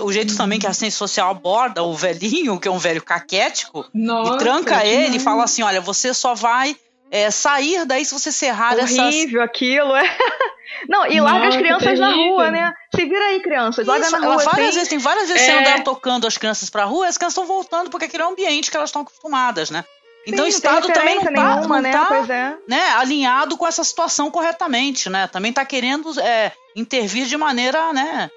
O jeito também que a ciência social aborda o velhinho, que é um velho caquético, Nossa, e tranca ele e fala assim: olha, você só vai é, sair daí se você serrar essas. Horrível aquilo, é. Não, e larga as Nossa, crianças na rua, né? Se vira aí, crianças. Larga Isso, na rua. várias assim. vezes, tem várias vezes É. dela tocando as crianças pra rua e as crianças estão voltando porque aquele é o ambiente que elas estão acostumadas, né? Então Sim, o Estado também não referência tá, nenhuma, não né? tá, é. né, alinhado com essa situação corretamente, né? Também tá querendo é, intervir de maneira, né?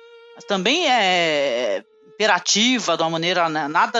Também é imperativa, de uma maneira né, nada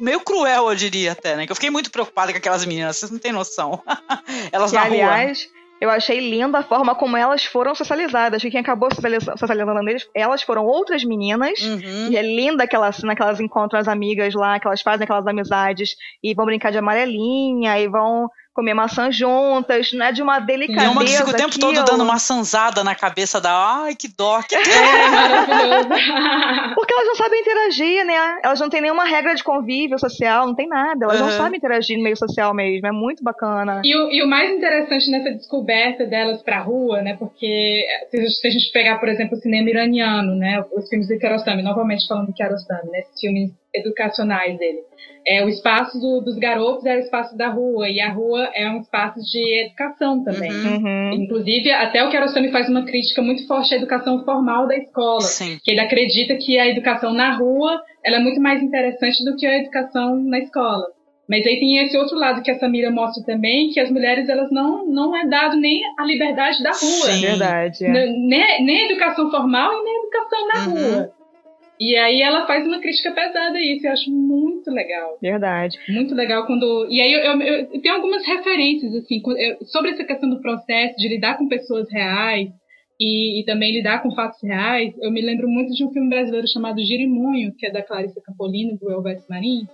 meio cruel, eu diria até, né? Que eu fiquei muito preocupada com aquelas meninas, vocês não têm noção. Elas E, na aliás, eu achei linda a forma como elas foram socializadas. Que quem acabou socializa- socializando eles, elas foram outras meninas. Uhum. E é linda aquela cena que elas encontram as amigas lá, que elas fazem aquelas amizades e vão brincar de amarelinha e vão comer maçã juntas, né? De uma E delicadeza. uma que fica o tempo todo dando uma sanzada na cabeça da. Ai, que dó, que Porque elas não sabem interagir, né? Elas não têm nenhuma regra de convívio social, não tem nada. Elas não Uhum. sabem interagir no meio social mesmo. É muito bacana. E o, e o mais interessante nessa descoberta delas pra rua, né? Porque se a gente- se a gente pegar, por exemplo, o cinema iraniano, né? Os filmes de Kiarostami, novamente falando de Kiarostami, né? Esses filmes educacionais dele. É, o espaço do- dos garotos é o espaço da rua, e a rua é um espaço de educação também. Uhum. Inclusive, até o Kiarostami faz uma crítica muito forte à educação formal da escola. Sim. Que ele acredita que a educação na rua ela é muito mais interessante do que a educação na escola. Mas aí tem esse outro lado que a Samira mostra também, que as mulheres elas não não é dado nem a liberdade da rua. Sim. Verdade, é. Nem, nem a educação formal e nem a educação na Uhum. rua. E aí ela faz uma crítica pesada a isso, eu acho muito legal. Verdade. Muito legal quando. E aí eu, eu, eu tenho algumas referências, assim, sobre essa questão do processo de lidar com pessoas reais e, e também lidar com fatos reais. Eu me lembro muito de um filme brasileiro chamado Girimunho, que é da Clarissa Campolino, do Elvis Marim,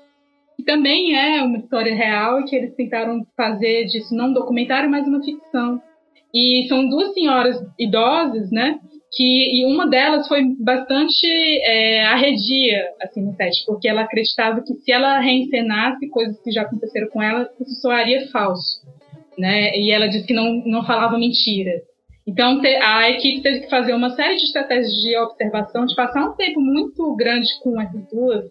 que também é uma história real e que eles tentaram fazer disso não um documentário, mas uma ficção. E são duas senhoras idosas, né? Que, e uma delas foi bastante é, arredia assim, no set, porque ela acreditava que se ela reencenasse coisas que já aconteceram com ela, isso soaria falso. Né? E ela disse que não, não falava mentira. Então a equipe teve que fazer uma série de estratégias de observação, de passar um tempo muito grande com essas duas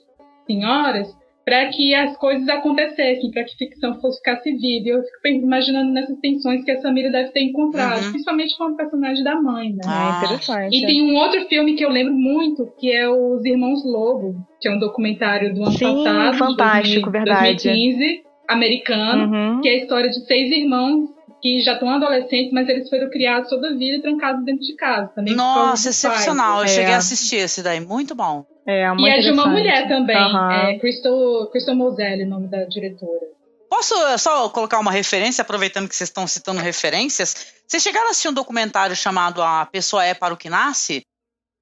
senhoras, para que as coisas acontecessem, para que a ficção fosse ficasse viva. E eu fico imaginando nessas tensões que a Samira deve ter encontrado, Uhum. principalmente com o personagem da mãe, né? Ah, interessante. E tem um outro filme que eu lembro muito, que é Os Irmãos Lobo, que é um documentário do ano Sim, passado, fantástico, 2000, verdade. 2015, americano, Uhum. que é a história de seis irmãos que já estão adolescentes, mas eles foram criados toda a vida e trancados dentro de casa também. Nossa, excepcional. Eu pais. cheguei É. a assistir esse daí, muito bom. É, E é de uma mulher também, Aham. é Crystal, Crystal Moselli, o nome da diretora. Posso eh, só colocar uma referência, aproveitando que vocês estão citando referências? Vocês chegaram a assistir um documentário chamado A Pessoa é para o que Nasce?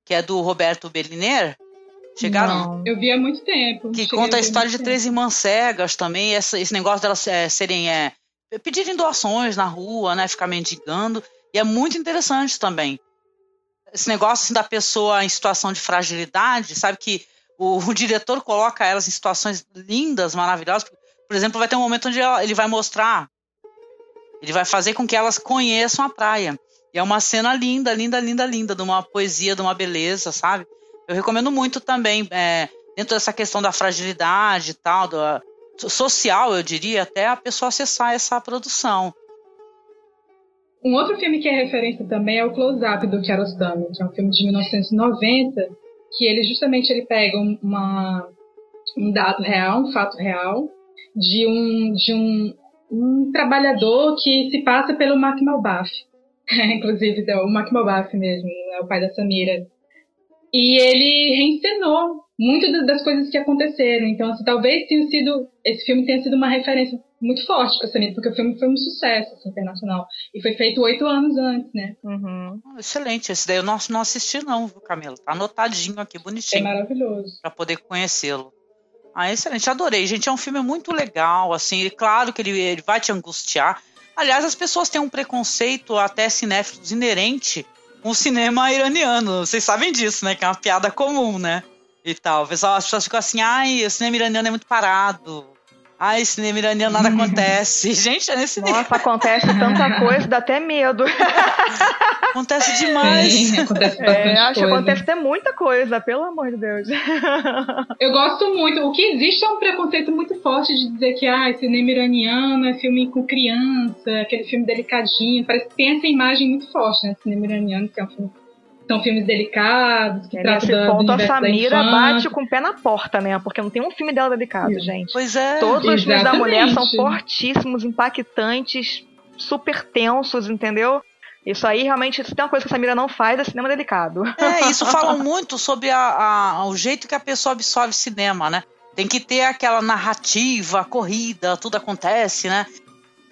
Que é do Roberto Berliner? Chegaram? Não. Eu vi há muito tempo. Que conta a história de três irmãs cegas também, essa- esse negócio delas eh, serem. eh, pedirem doações na rua, né? Ficar mendigando. E é muito interessante também. Esse negócio assim, da pessoa em situação de fragilidade, sabe que o, o diretor coloca elas em situações lindas, maravilhosas. Por exemplo, vai ter um momento onde ele vai mostrar, ele vai fazer com que elas conheçam a praia. E é uma cena linda, linda, linda, linda, de uma poesia, de uma beleza, sabe? Eu recomendo muito também, é, dentro dessa questão da fragilidade e tal, do, social, eu diria, até a pessoa acessar essa produção. Um outro filme que é referência também é o Close Up do Kiarostami, que é um filme de 1990 que ele justamente ele pega uma, um dado real, um fato real, de um, de um, um trabalhador que se passa pelo Mark Malbaf. Inclusive, é o Mark Malbaf mesmo, é o pai da Samira. E ele reencenou muitas das coisas que aconteceram. Então, assim, talvez tenha sido, esse filme tenha sido uma referência muito forte para Samira, porque o filme foi um sucesso assim, internacional. E foi feito oito anos antes, né? Uhum. Excelente. Esse daí eu não, não assisti, não, viu, Camila? Tá anotadinho aqui, bonitinho. É maravilhoso. Para poder conhecê-lo. Ah, excelente, adorei, gente. É um filme muito legal, assim, claro que ele, ele vai te angustiar. Aliás, as pessoas têm um preconceito até cinéfilos inerente com o cinema iraniano. Vocês sabem disso, né? Que é uma piada comum, né? E tal. As pessoas ficam assim, ai, o cinema iraniano é muito parado. Ai, cinema iraniano nada acontece. Gente, é nesse Nossa, nível. acontece tanta coisa, dá até medo. acontece demais. Sim, acontece bastante é, acho coisa. que acontece até muita coisa, pelo amor de Deus. Eu gosto muito. O que existe é um preconceito muito forte de dizer que ah, cinema iraniano é filme com criança, aquele filme delicadinho. Parece que tem essa imagem muito forte, né? Cinema iraniano, que é um filme são filmes delicados, que É, tratam nesse ponto, a Samira bate com o pé na porta, né? Porque não tem um filme dela delicado, gente. Pois é. Todos os filmes da mulher são Exatamente. fortíssimos, impactantes, super tensos, entendeu? Isso aí, realmente, se tem uma coisa que a Samira não faz, é cinema delicado. É, isso fala muito sobre a, a- o jeito que a pessoa absorve cinema, né? Tem que ter aquela narrativa, corrida, tudo acontece, né?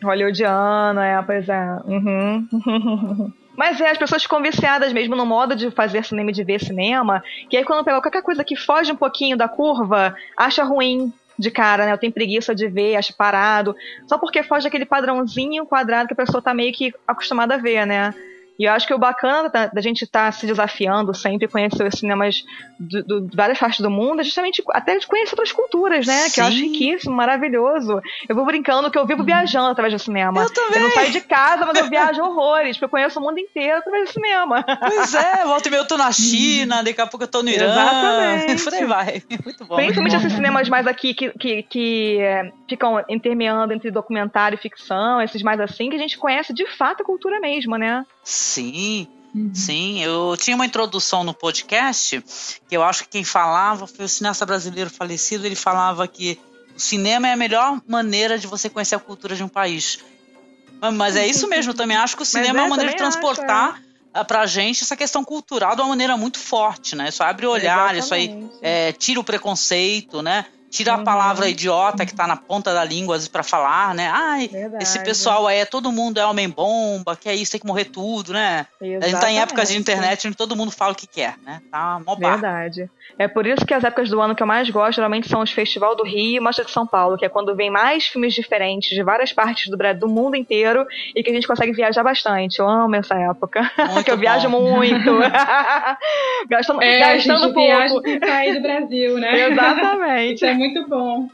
Hollywoodiano, é, pois é. Uhum. Mas é, as pessoas ficam viciadas mesmo no modo de fazer cinema e de ver cinema, que aí quando pega qualquer coisa que foge um pouquinho da curva, acha ruim de cara, né? Eu tenho preguiça de ver, acho parado, só porque foge daquele padrãozinho quadrado que a pessoa tá meio que acostumada a ver, né? E eu acho que o bacana da, da gente estar se desafiando sempre, conhecer os cinemas do- do- de várias partes do mundo, é justamente até de conhecer outras culturas, né? Que eu acho Sim. riquíssimo, maravilhoso. Eu vou brincando que eu vivo viajando através do cinema. Eu também. não saio de casa, mas eu viajo horrores, porque eu conheço o mundo inteiro através do cinema. Pois é, volta e meia eu tô na China, daqui a pouco eu tô no Irã. Exatamente. Por aí vai. Muito bom. Principalmente esses cinemas mais aqui que, que, que é, ficam intermeando entre documentário e ficção, esses mais assim, que a gente conhece de fato a cultura mesmo, né? Sim, sim. Eu tinha uma introdução no podcast que eu acho que quem falava foi o cineasta brasileiro falecido. Ele falava que o cinema é a melhor maneira de você conhecer a cultura de um país. Mas- é isso mesmo, eu também acho que o cinema é, é, uma maneira de acho, transportar ah, pra gente essa questão cultural de uma maneira muito forte, né? Isso abre o olhar, isso aí Exatamente. é, tira o preconceito, né? Tira a Uhum. palavra idiota que tá na ponta da língua às vezes, pra falar, né? Ai, Verdade. esse pessoal aí, é todo mundo é homem-bomba, que é isso, tem que morrer tudo, né? A gente tá em Exatamente. épocas de internet onde todo mundo fala o que quer, né? Tá mó barco. Verdade. É por isso que as épocas do ano que eu mais gosto geralmente são os Festival do Rio e Mostra de São Paulo, que é quando vem mais filmes diferentes de várias partes do Brasil, do mundo inteiro e que a gente consegue viajar bastante. Eu amo essa época, que eu bom. viajo muito. gastando É, gastando a gente pouco. viaja sem sair do Brasil, né? Exatamente. Isso é muito bom.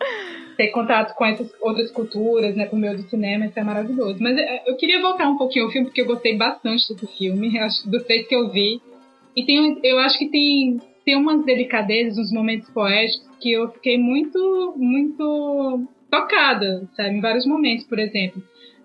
Ter contato com essas outras culturas, né, por meio do cinema, isso é maravilhoso. Mas é, eu queria voltar um pouquinho ao filme, porque eu gostei bastante do filme, dos três que eu vi. E tem, eu acho que tem, tem umas delicadezas, uns momentos poéticos que eu fiquei muito, muito tocada, sabe? Em vários momentos, por exemplo.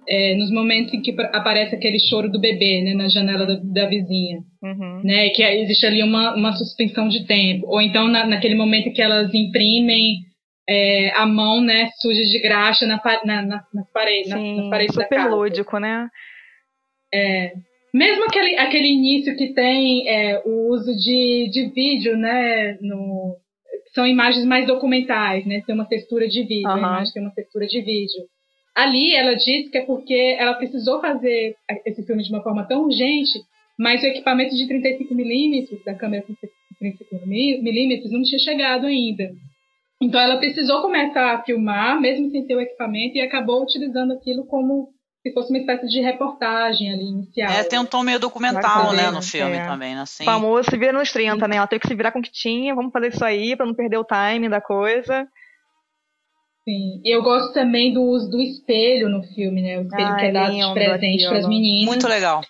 É, nos momentos em que aparece aquele choro do bebê, né, na janela da, da vizinha Uhum. né? Que existe ali uma, uma suspensão de tempo. Ou então na, naquele momento que elas imprimem é, a mão, né, suja de graxa na, na, na- nas paredes, Sim, nas paredes super lúdico, né? É, mesmo aquele, aquele início que tem é, o uso de, de vídeo, né, no, são imagens mais documentais, né, tem uma textura de vídeo, a Aham. imagem tem uma textura de vídeo. Ali ela diz que é porque ela precisou fazer esse filme de uma forma tão urgente, mas o equipamento de 35mm da câmera 35mm não tinha chegado ainda. Então ela precisou começar a filmar, mesmo sem ter o equipamento, e acabou utilizando aquilo como se fosse uma espécie de reportagem ali inicial. É, tem um tom meio documental, né, no filme é. também, né? Assim. Famoso se vira nos 30, né? Ela teve que se virar com o que tinha, vamos fazer isso aí pra não perder o timing da coisa. Sim. E eu gosto também do uso do espelho no filme, né? O espelho Ah, que é é dado de presente para as meninas. Muito legal.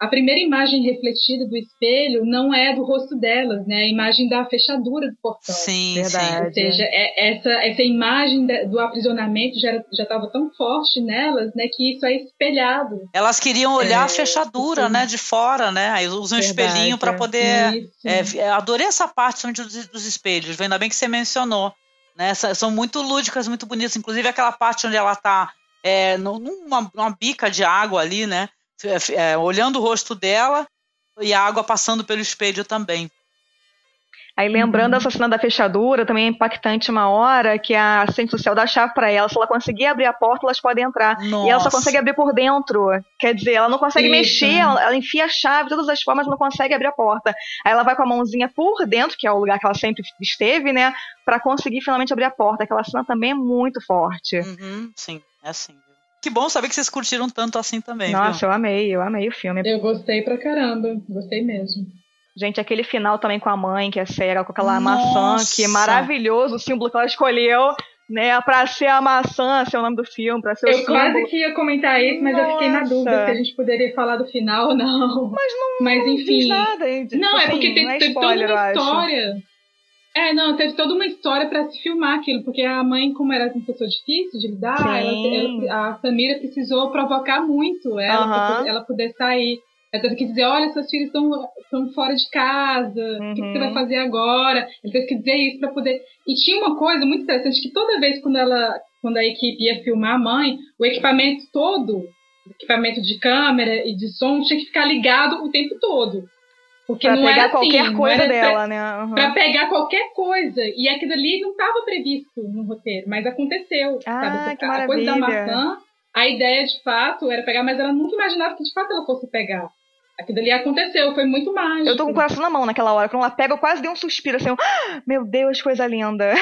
A primeira imagem refletida do espelho não é do rosto delas, né? É a imagem da fechadura do portão. Sim, verdade. Ou seja, é, essa, essa imagem do aprisionamento já estava tão forte nelas, né? Que isso é espelhado. Elas queriam olhar é, a fechadura, sim. né? De fora, né? Aí usam um espelhinho para poder. É, adorei essa parte dos, dos espelhos. Ainda bem que você mencionou. Né? São muito lúdicas, muito bonitas. Inclusive aquela parte onde ela está é, numa, numa bica de água ali, né? É, olhando o rosto dela e a água passando pelo espelho também. Aí lembrando uhum. essa cena da fechadura, também é impactante uma hora que a assistente social dá a chave para ela. Se ela conseguir abrir a porta, elas podem entrar. Nossa. E ela só consegue abrir por dentro. Quer dizer, ela não consegue Isso. mexer, ela, ela, enfia a chave de todas as formas, não consegue abrir a porta. Aí ela vai com a mãozinha por dentro, que é o lugar que ela sempre esteve, né? para conseguir finalmente abrir a porta. Aquela cena também é muito forte. Uhum, sim, é assim. Que bom saber que vocês curtiram tanto assim também. Nossa, viu? eu amei, eu amei o filme. Eu gostei pra caramba, gostei mesmo. Gente, aquele final também com a mãe, que é cega, com aquela Nossa. maçã, que é maravilhoso o símbolo que ela escolheu, né, pra ser a maçã, ser o nome do filme, pra ser eu o símbolo. Eu quase que ia comentar isso, mas Nossa. eu fiquei na dúvida se a gente poderia falar do final ou não. Mas não, mas, enfim. não nada, gente. Não, é porque tem, é tem spoiler, toda uma história. É, não, teve toda uma história para se filmar aquilo, porque a mãe, como era uma pessoa difícil de lidar, ela, ela, a família precisou provocar muito ela uhum. para ela poder sair. Ela teve que dizer, olha, seus filhos estão, estão fora de casa, uhum. o que, que, você vai uhum. fazer agora? Ele teve que dizer isso para poder... E tinha uma coisa muito interessante, que toda vez quando, ela, quando a equipe ia filmar a mãe, o equipamento todo, equipamento de câmera e de som, tinha que ficar ligado o tempo todo. Porque pra não pegar assim, qualquer coisa dela, pra, né? Uhum. Pra pegar qualquer coisa. E aquilo ali não estava previsto no roteiro, mas aconteceu. Ah, sabe? que a maravilha. coisa da maçã, a ideia de fato era pegar, mas ela nunca imaginava que de fato ela fosse pegar. Aquilo ali aconteceu, foi muito mágico. Eu tô com o coração na mão naquela hora. Quando ela pega, eu quase dei um suspiro, assim, ah, meu Deus, coisa linda.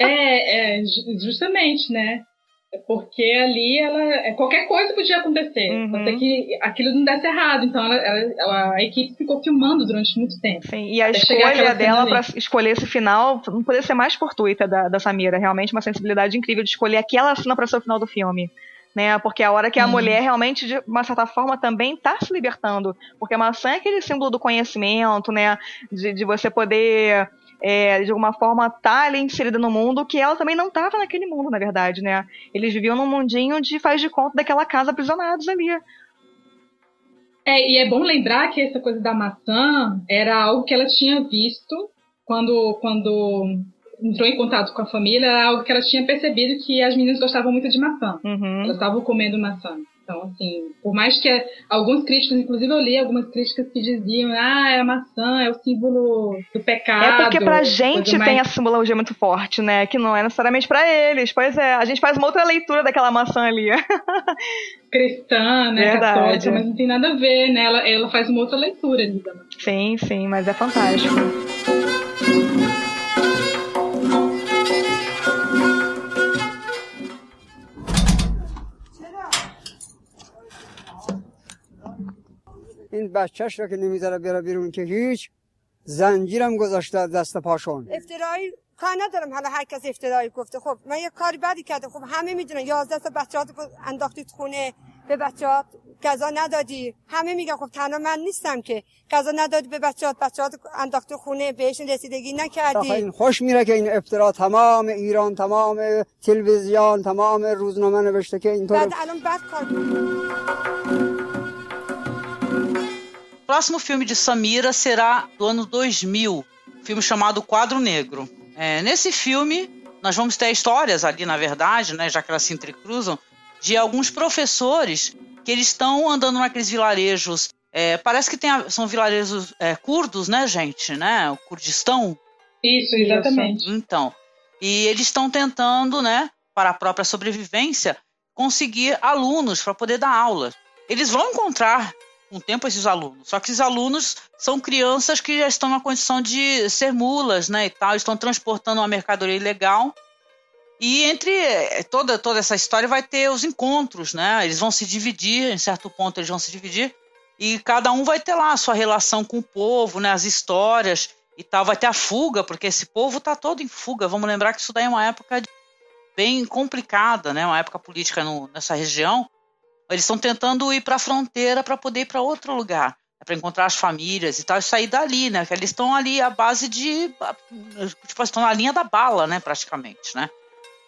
é, é, justamente, né? É porque ali ela é, qualquer coisa podia acontecer. Uhum. Ser que aquilo não desse errado. Então ela, ela, a equipe ficou filmando durante muito tempo. Sim, e a escolha dela para escolher esse final não poderia ser mais fortuita da, da Samira. Realmente uma sensibilidade incrível de escolher aquela cena para ser o final do filme. Né? Porque é a hora que a mulher realmente, de uma certa forma, também está se libertando. Porque a maçã é aquele símbolo do conhecimento, né? De, de você poder é, de alguma forma tá ali inserida no mundo que ela também não estava naquele mundo, na verdade, né? Eles viviam num mundinho de faz de conta daquela casa aprisionados ali. É, e é bom lembrar que essa coisa da maçã era algo que ela tinha visto quando, quando entrou em contato com a família, era algo que ela tinha percebido que as meninas gostavam muito de maçã. Uhum. Elas estavam comendo maçã. Então, assim, por mais que alguns críticos, inclusive eu li algumas críticas que diziam, ah, é a maçã, é o símbolo do pecado. É porque pra gente mais... tem a simbologia muito forte, né? Que não é necessariamente para eles. Pois é, a gente faz uma outra leitura daquela maçã ali. Cristã, né? Verdade. Católica, mas não tem nada a ver, né? Ela, ela faz uma outra leitura ali da maçã. Sim, sim, mas é fantástico. این بچهش را که نمی‌ذاره بره بیرون که هیچ زنجیرم گذاشته دست پاشون افترایی کار ندارم حالا هر کس افترایی گفته. خب من یه کاری بدی کرده خب همه می‌دونن 11 تا بچه‌هات انداختید خونه. به بچه‌هات غذا ندادی. همه میگن خب تنها من نیستم که. غذا ندادی به بچه‌هات. بچه‌هات انداخته خونه بهشون رسیدگی نکردی. این خوش میره که این افترا تمام ایران تمام تلویزیون تمام روزنامه نوشته که اینطور بعد الان بد کار próximo filme de Samira será do ano 2000, filme chamado Quadro Negro. É, nesse filme, nós vamos ter histórias ali, na verdade, né, já que elas se entrecruzam, de alguns professores que eles estão andando naqueles vilarejos. É, parece que tem, são vilarejos é, curdos, né, gente? Né? O Kurdistão. Isso, exatamente. Então, e eles estão tentando, né, para a própria sobrevivência, conseguir alunos para poder dar aula. Eles vão encontrar um tempo esses alunos. Só que esses alunos são crianças que já estão na condição de ser mulas, né, e tal, estão transportando uma mercadoria ilegal. E entre eh, toda toda essa história vai ter os encontros, né? Eles vão se dividir, em certo ponto eles vão se dividir e cada um vai ter lá a sua relação com o povo, né, as histórias e tal, vai ter a fuga, porque esse povo está todo em fuga. Vamos lembrar que isso daí é uma época bem complicada, né? Uma época política no, nessa região Eles estão tentando ir para a fronteira para poder ir para outro lugar, para encontrar as famílias e tal, e sair dali, né? Que eles estão ali à base de. Tipo, estão na linha da bala, né? Praticamente, né?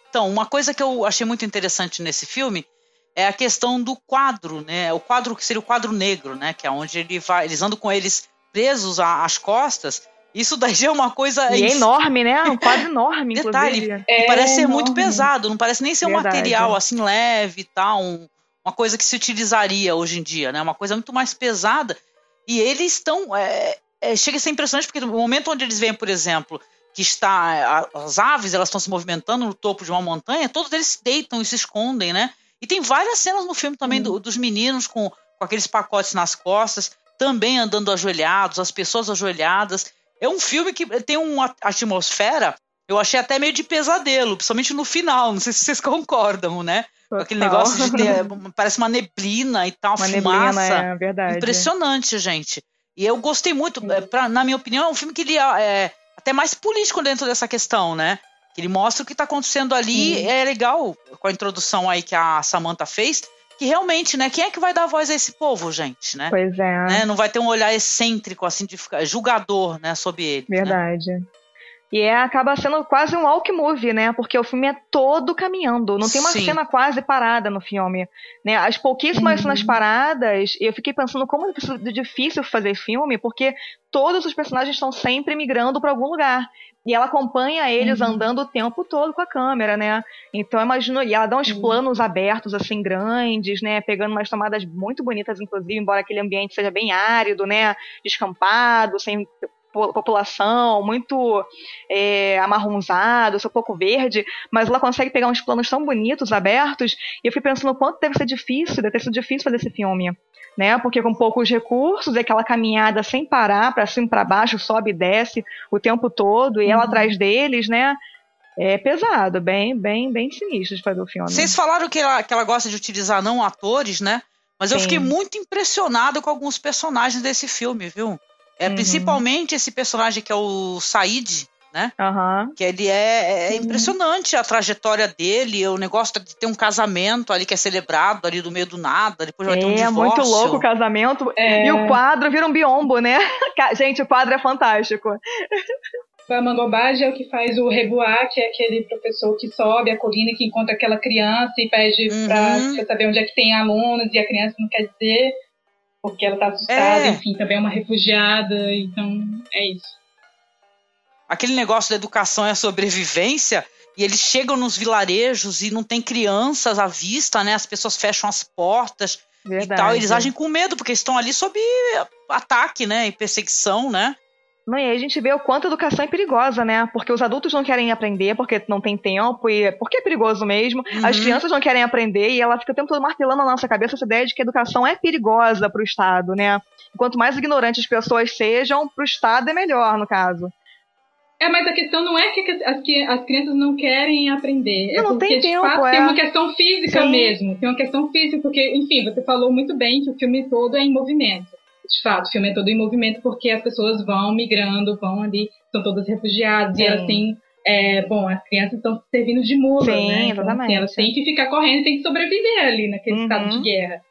Então, uma coisa que eu achei muito interessante nesse filme é a questão do quadro, né? O quadro que seria o quadro negro, né? Que é onde ele vai, eles andam com eles presos às costas. Isso daí já é uma coisa. E é enorme, né? Um quadro enorme, Detalhe. É parece ser enorme. muito pesado, não parece nem ser um Verdade. material assim leve e tal, um- uma coisa que se utilizaria hoje em dia, né? Uma coisa muito mais pesada. E eles estão. é, é, chega a ser impressionante, porque no momento onde eles veem, por exemplo, que está a- as aves elas estão se movimentando no topo de uma montanha, todos eles se deitam e se escondem, né? E tem várias cenas no filme também do- dos meninos com, com aqueles pacotes nas costas, também andando ajoelhados, as pessoas ajoelhadas. É um filme que tem uma atmosfera, eu achei até meio de pesadelo, principalmente no final. Não sei se vocês concordam, né? Com Aquele Total. negócio de ter, parece uma neblina e tal, Uma fumaça. neblina, é verdade. Impressionante, gente. E eu gostei muito. é, pra- na minha opinião, é um filme que ele é até mais político dentro dessa questão, né? Que ele mostra o que está acontecendo ali. Sim. É legal com a introdução aí que a Samantha fez. Que realmente, né? Quem é que vai dar voz a esse povo, gente, né? Pois é. Né, Não vai ter um olhar excêntrico, assim, de ficar julgador, né, sobre ele. né? E é, acaba sendo quase um walk movie, né? Porque o filme é todo caminhando. Não tem uma Sim. cena quase parada no filme. Né? As pouquíssimas Uhum. cenas paradas, eu fiquei pensando como é difícil- fazer filme, porque todos os personagens estão sempre migrando para algum lugar. E ela acompanha eles Uhum. andando o tempo todo com a câmera, né? Então imagino. E ela dá uns planos abertos, assim, grandes, né? Pegando umas tomadas muito bonitas, inclusive, embora aquele ambiente seja bem árido, né? Descampado, sem população, muito é, amarronzado, só pouco verde, mas ela consegue pegar uns planos tão bonitos, abertos, e eu fui pensando o quanto deve ser difícil, deve ter sido difícil fazer esse filme. Né? Porque com poucos recursos, é aquela caminhada sem parar, para cima para baixo, sobe e desce o tempo todo, e ela Uhum. atrás deles, né? É pesado, bem, bem, bem sinistro de fazer o filme. Vocês falaram que ela, que ela gosta de utilizar não atores, né? Mas eu Sim. fiquei muito impressionada com alguns personagens desse filme, viu? É, Uhum. Principalmente esse personagem que é o Said, né? Aham. Que ele é, é Uhum. impressionante a trajetória dele, o negócio de ter um casamento ali que é celebrado ali do meio do nada, depois vai ter um É, divórcio. muito louco o casamento. É. E o quadro vira um biombo, né? Gente, o quadro é fantástico. A Mangobage é o que faz o Reguá, que é aquele professor que sobe a colina, que encontra aquela criança e pede Uhum. pra, pra saber onde é que tem alunos, e a criança não quer dizer, porque ela tá assustada, É. enfim, também é uma refugiada, então é isso. aquele negócio da educação é a sobrevivência, e eles chegam nos vilarejos e não tem crianças à vista, né? As pessoas fecham as portas e tal. Eles agem com medo, porque estão ali sob ataque, né? E perseguição, né? Não, e aí a gente vê o quanto a educação é perigosa, né? Porque os adultos não querem aprender porque não tem tempo e porque é perigoso mesmo. As Uhum. crianças não querem aprender e ela fica o tempo todo martelando na nossa cabeça essa ideia de que a educação é perigosa para o Estado, né? Quanto mais ignorantes as pessoas sejam, para o Estado é melhor, no caso. É, mas a questão não é que as, que as crianças não querem aprender. É Não, não porque, tem de tempo, fato, é. tem uma questão física Sim. mesmo. Tem uma questão física, porque, enfim, você falou muito bem que o filme todo é em movimento. De fato, o filme é todo em movimento porque as pessoas vão migrando, vão ali, são todas refugiadas, Sim. e elas têm. é, bom, as crianças estão servindo de mula, Sim, né? Então, assim, elas têm que ficar correndo, têm que sobreviver ali naquele Uhum. estado de guerra.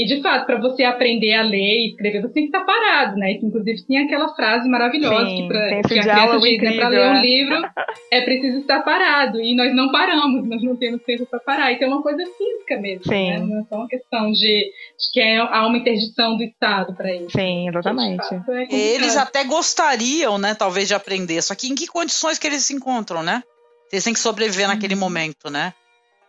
E de fato, para você aprender a ler e escrever, você tem que estar parado, né? Isso, inclusive, tem aquela frase maravilhosa Sim, que, pra, que a criança diz, né? Para ler um é. livro é preciso estar parado. E nós não paramos, nós não temos tempo para parar. Então é uma coisa física mesmo, Sim. né? Não é só uma questão de, de que é- há uma interdição do Estado para isso. Sim, exatamente. De fato, é. Eles até gostariam, né, talvez, de aprender. Só que em que condições que eles se encontram, né? Eles têm que sobreviver naquele momento, né?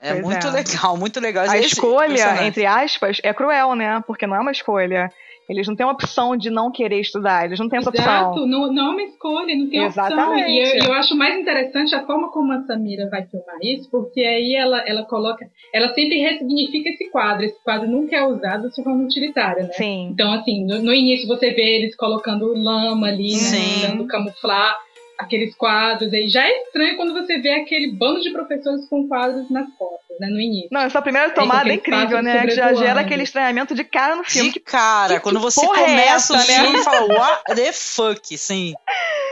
É Pois muito é. legal, muito legal. A Esse escolha, entre aspas, é cruel, né? Porque não é uma escolha. Eles não têm uma opção de não querer estudar, eles não têm essa opção. Exato, não, não é uma escolha, não tem opção. Exatamente. E eu, eu acho mais interessante a forma como a Samira vai filmar isso, porque aí ela, ela coloca, ela sempre ressignifica esse quadro. Esse quadro nunca é usado de forma utilitária, né? Sim. Então, assim, no, no início você vê eles colocando lama ali, né? Tentando camuflar aqueles quadros aí. Já é estranho quando você vê aquele bando de professores com quadros nas costas, né? No início. Não, essa primeira tomada é incrível, né? Que já gera aquele estranhamento de cara no filme. De cara, quando você porra é começa essa, o né? filme e fala, what the fuck, sim.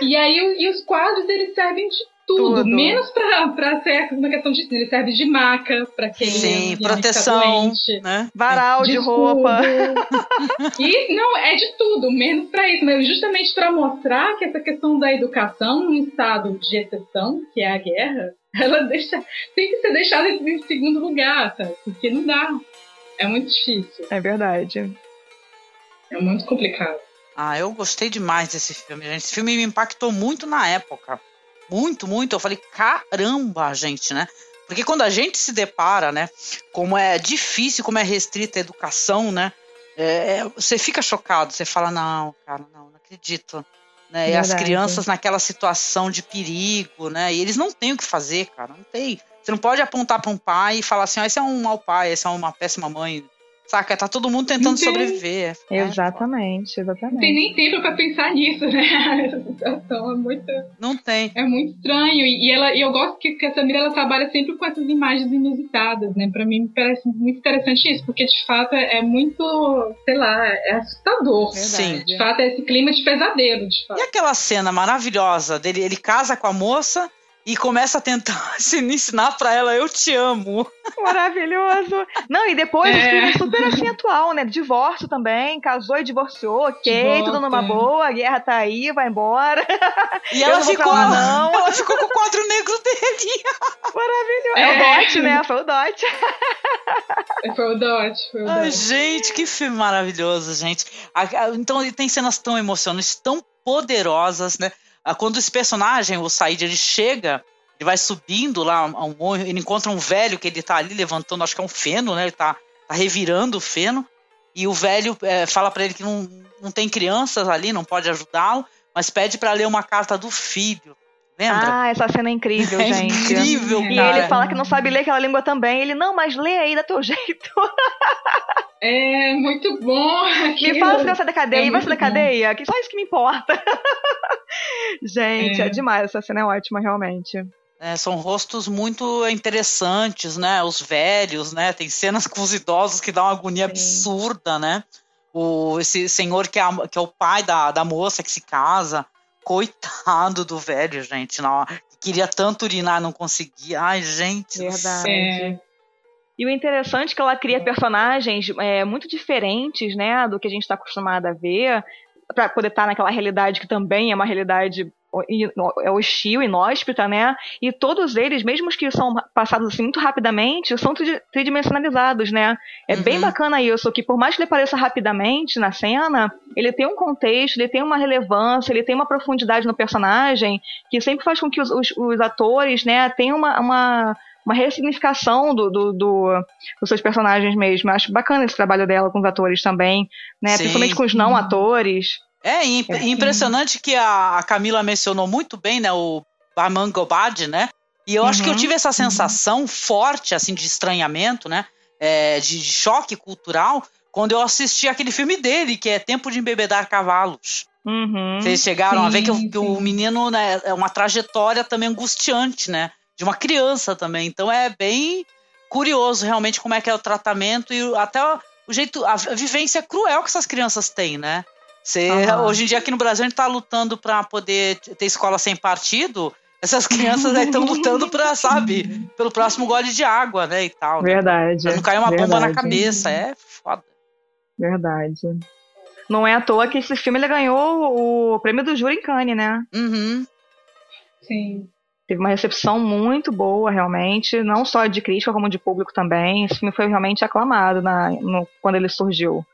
E aí e os quadros eles servem de tudo, Tudo. menos pra, pra ser uma questão de ele serve de maca pra quem Sim, quem proteção, doente. né? Varal de roupa. E não, é de tudo, menos pra isso, mas justamente pra mostrar que essa questão da educação num estado de exceção, que é a guerra, ela deixa, tem que ser deixada em segundo lugar, sabe? Porque não dá. É muito difícil. É verdade. É muito complicado. Ah, eu gostei demais desse filme, gente. Esse filme me impactou muito na época. Muito, muito. Eu falei, caramba, gente, né? Porque quando a gente se depara, né, como é difícil, como é restrita a educação, né, é, é, você fica chocado, você fala, não, cara, não, não acredito. Né? E as crianças naquela situação de perigo, né? E eles não têm o que fazer, cara, não tem. Você não pode apontar para um pai e falar assim, ah, esse é um mau pai, esse é uma péssima mãe. Saca? Tá todo mundo tentando tem. sobreviver. É, Exatamente, exatamente. Não tem nem tempo pra pensar nisso, né? Essa situação é muito. Não tem. É muito estranho. E, ela, e eu gosto que, que a Samira ela trabalha sempre com essas imagens inusitadas, né? Pra mim me parece muito interessante isso, porque de fato é, é muito, sei lá, é assustador. Sim. De fato, é esse clima de pesadelo, de fato. E aquela cena maravilhosa dele, ele casa com a moça e começa a tentar se ensinar pra ela, eu te amo. Maravilhoso. Não, e depois É. o filme é super assim atual, né? Divórcio também, casou e divorciou, ok, Divórcio, tudo numa boa, a guerra tá aí, vai embora. E ela ficou, lá, não. ela ficou com o quadro negro dele. Maravilhoso. É, É. o Dot, né? Foi o Dot. Foi o Dot, foi o Ai, Dot. gente, que filme maravilhoso, gente. Então ele tem cenas tão emocionantes, tão poderosas, né? Ah, Quando esse personagem, o Said, ele chega, ele vai subindo lá um ele encontra um velho que ele tá ali levantando, acho que é um feno, né? Ele tá, tá revirando o feno. E o velho eh, fala pra ele que não, não tem crianças ali, não pode ajudá-lo, mas pede pra ler uma carta do filho. Lembra? Ah, essa cena é incrível, É gente. incrível, E cara. ele fala que não sabe ler aquela língua também. Ele, não, mas lê aí, dá teu jeito. É muito bom. Me fala se vai sair da cadeia, É vai sair da muito bom. cadeia, que só isso que me importa. gente, É. é. demais, essa cena é ótima, realmente. É, são rostos muito interessantes, né? Os velhos, né? Tem cenas com os idosos que dá uma agonia absurda, né? O, esse senhor que é, a- que é o pai da, da moça que se casa, coitado do velho, gente. Não, queria tanto urinar, não conseguia. Ai, gente. céu. É. E o interessante é que ela cria personagens é, muito diferentes, né, do que a gente está acostumado a ver, para poder estar naquela realidade que também é uma realidade é hostil, inóspita, né? E todos eles, mesmo os que são passados assim muito rapidamente, são tri- tridimensionalizados, né? É bem bacana isso, que por mais que ele apareça rapidamente na cena, ele tem um contexto, ele tem uma relevância, ele tem uma profundidade no personagem que sempre faz com que os, os- os atores, né, tenham uma, uma, uma ressignificação do, do, do- dos seus personagens mesmo. Eu acho bacana esse trabalho dela com os atores também, né? Sim. Principalmente com os não atores. É, imp- É. impressionante que a, Camila mencionou muito bem, né? O Barman Gobad, né? E eu acho que eu Uhum, tive essa sensação forte, assim, de estranhamento, né? é, de, choque cultural, quando eu assisti aquele filme dele, que é Tempo de Embebedar Cavalos. Uhum. Vocês chegaram a ver que, o- Sim, que o menino né, é uma trajetória também angustiante, né? De uma criança também. Então é bem curioso realmente como é que é o tratamento e até o, jeito, a, vivência cruel que essas crianças têm, né? Você, Aham. Hoje em dia aqui no Brasil a gente está lutando para poder ter escola sem partido. Essas crianças aí estão lutando para, sabe, pelo próximo gole de água, né, e tal. né? Verdade. Pra não cair uma bomba na verdade. cabeça, é foda. Verdade. Não é à toa que esse filme ele ganhou o prêmio do júri em Cannes, né? Uhum. Sim. Teve uma recepção muito boa, realmente, não só de crítica, como de público também. Esse filme foi realmente aclamado na, no- quando ele surgiu.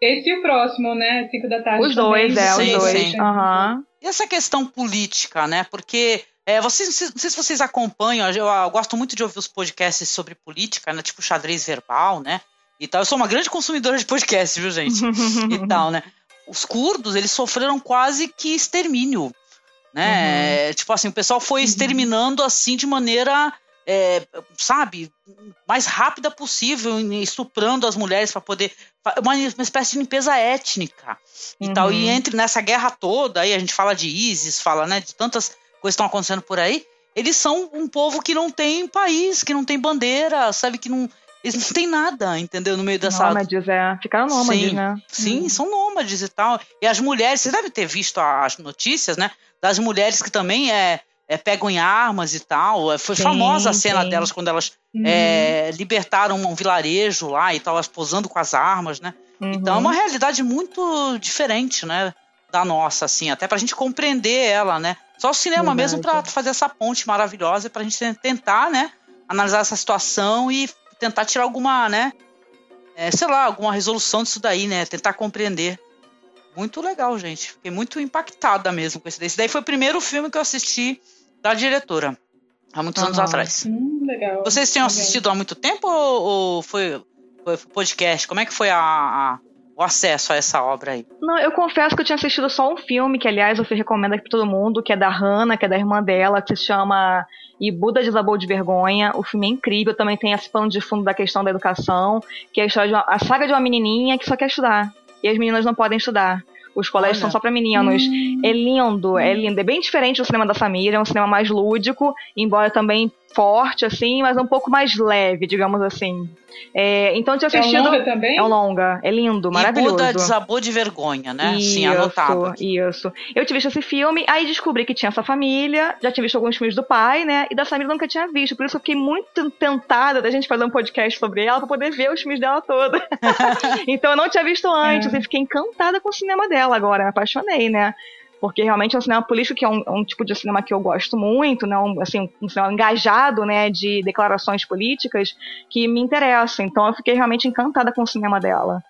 Esse e o próximo, né? Cinco da tarde. Os dois, também. é, os Sim, dois. sim. Aham. E essa questão política, né? Porque é, vocês, não sei- se vocês acompanham, eu, eu gosto muito de ouvir os podcasts sobre política, né? Tipo xadrez verbal, né? E tal. Eu sou uma grande consumidora de podcast, viu, gente? e tal, né? Os curdos, eles sofreram quase que extermínio, né? É, Tipo assim, o pessoal foi exterminando assim de maneira, é, sabe, mais rápida possível, estuprando as mulheres para poder uma, uma espécie de limpeza étnica e tal. E Uhum. entre nessa guerra toda, aí a gente fala de ISIS, fala, né, de tantas coisas que estão acontecendo por aí. Eles são um povo que não tem país, que não tem bandeira, sabe, que não eles não têm nada, entendeu? No meio dessa Nômades, é. Ficaram nômades, Sim, né? Sim, são nômades e tal. E as mulheres, você deve ter visto a- as notícias, né? Das mulheres que também é, é, pegam em armas e tal. É, foi Sim, famosa a cena sim. delas quando elas Uhum. é, libertaram um vilarejo lá e tal, elas posando com as armas, né? Então é uma realidade muito diferente, né? Da nossa, assim, até pra gente compreender ela, né? Só o cinema Verdade. mesmo pra fazer essa ponte maravilhosa pra gente tentar, né? Analisar essa situação e tentar tirar alguma, né? é, sei lá, alguma resolução disso daí, né? Tentar compreender. Muito legal, gente. Fiquei muito impactada mesmo com esse daí. Esse daí foi o primeiro filme que eu assisti da diretora, há muitos anos Aham. atrás. Hum, legal. Vocês tinham Legal. assistido há muito tempo ou, ou foi, foi podcast? Como é que foi a, a- o acesso a essa obra aí? Não, eu confesso que eu tinha assistido só um filme, que aliás eu recomendo aqui pra todo mundo, que é da Hannah, que é da irmã dela, que se chama E Buda Desabou de Vergonha. O filme é incrível, também tem esse pano de fundo da questão da educação, que é a, história de uma- a saga de uma menininha que só quer estudar. E as meninas não podem estudar. Os colégios Olha. são só pra meninos. É lindo, é lindo. É bem diferente do cinema da Samira, é um cinema mais lúdico, embora também forte, assim, mas um pouco mais leve, digamos assim. É, então tinha É um assistido. longa também? É um longa, é lindo, E maravilhoso. Buda desabou de vergonha, né? Sim, anotado. aqui. Isso. Eu tinha visto esse filme, aí descobri que tinha essa família, já tinha visto alguns filmes do pai, né? E da eu nunca tinha visto. Por isso eu fiquei muito tentada da gente fazer um podcast sobre ela pra poder ver os filmes dela toda. então eu não tinha visto antes É. e fiquei encantada com o cinema dela agora, me apaixonei, né? Porque realmente é um cinema político que é um, é um tipo de cinema que eu gosto muito, né? Um, assim, um cinema engajado, né? De declarações políticas que me interessa. Então eu fiquei realmente encantada com o cinema dela.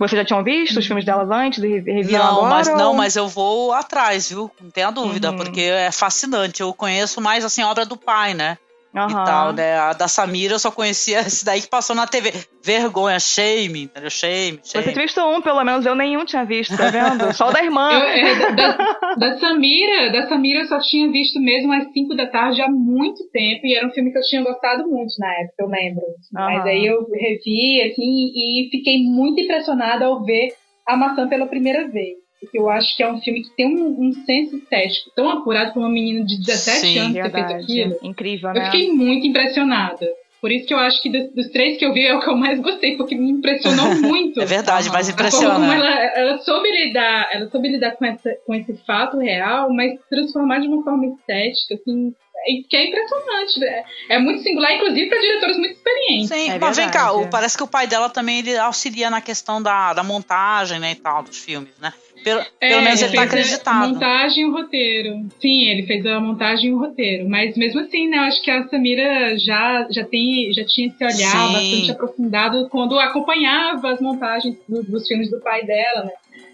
Vocês já tinham visto os filmes delas antes e re- reviram Não, agora? mas não, ou- mas eu vou atrás, viu? Não tenha dúvida, Uhum. porque é fascinante. Eu conheço mais assim a obra do pai, né? E Aham. tal, né? A da Samira eu só conhecia esse daí que passou na TV. Vergonha, shame, entendeu? Shame, shame. Você tinha visto um, pelo menos eu nenhum tinha visto, tá vendo? Só o da irmã. Eu, é, da, da Samira, da Samira eu só tinha visto mesmo às 5 da tarde há muito tempo e era um filme que eu tinha gostado muito na época, eu lembro. Mas aí eu revi assim e fiquei muito impressionada ao ver A Maçã pela primeira vez. Porque eu acho que é um filme que tem um, um senso estético tão apurado por uma menina de 17 Sim, anos ter feito aquilo. Incrível, Eu né? fiquei muito impressionada. Por isso que eu acho que dos, dos três que eu vi é o que eu mais gostei, porque me impressionou muito. É verdade, mas impressiona. como ela, ela soube lidar, ela soube lidar com, essa, com esse fato real, mas transformar de uma forma estética, assim, é- que é impressionante. É, é muito singular, inclusive para diretores muito experientes. Sim, mas vem cá, o- parece que o pai dela também ele auxilia na questão da, da montagem, né, e tal, dos filmes, né? Pelo, pelo menos ele tá fez a acreditado. montagem e o roteiro. Sim, ele fez a montagem e o roteiro. Mas mesmo assim, né, eu acho que a Samira já, já, tem, já tinha esse olhar Sim. bastante aprofundado quando acompanhava as montagens do- dos filmes do pai dela, né?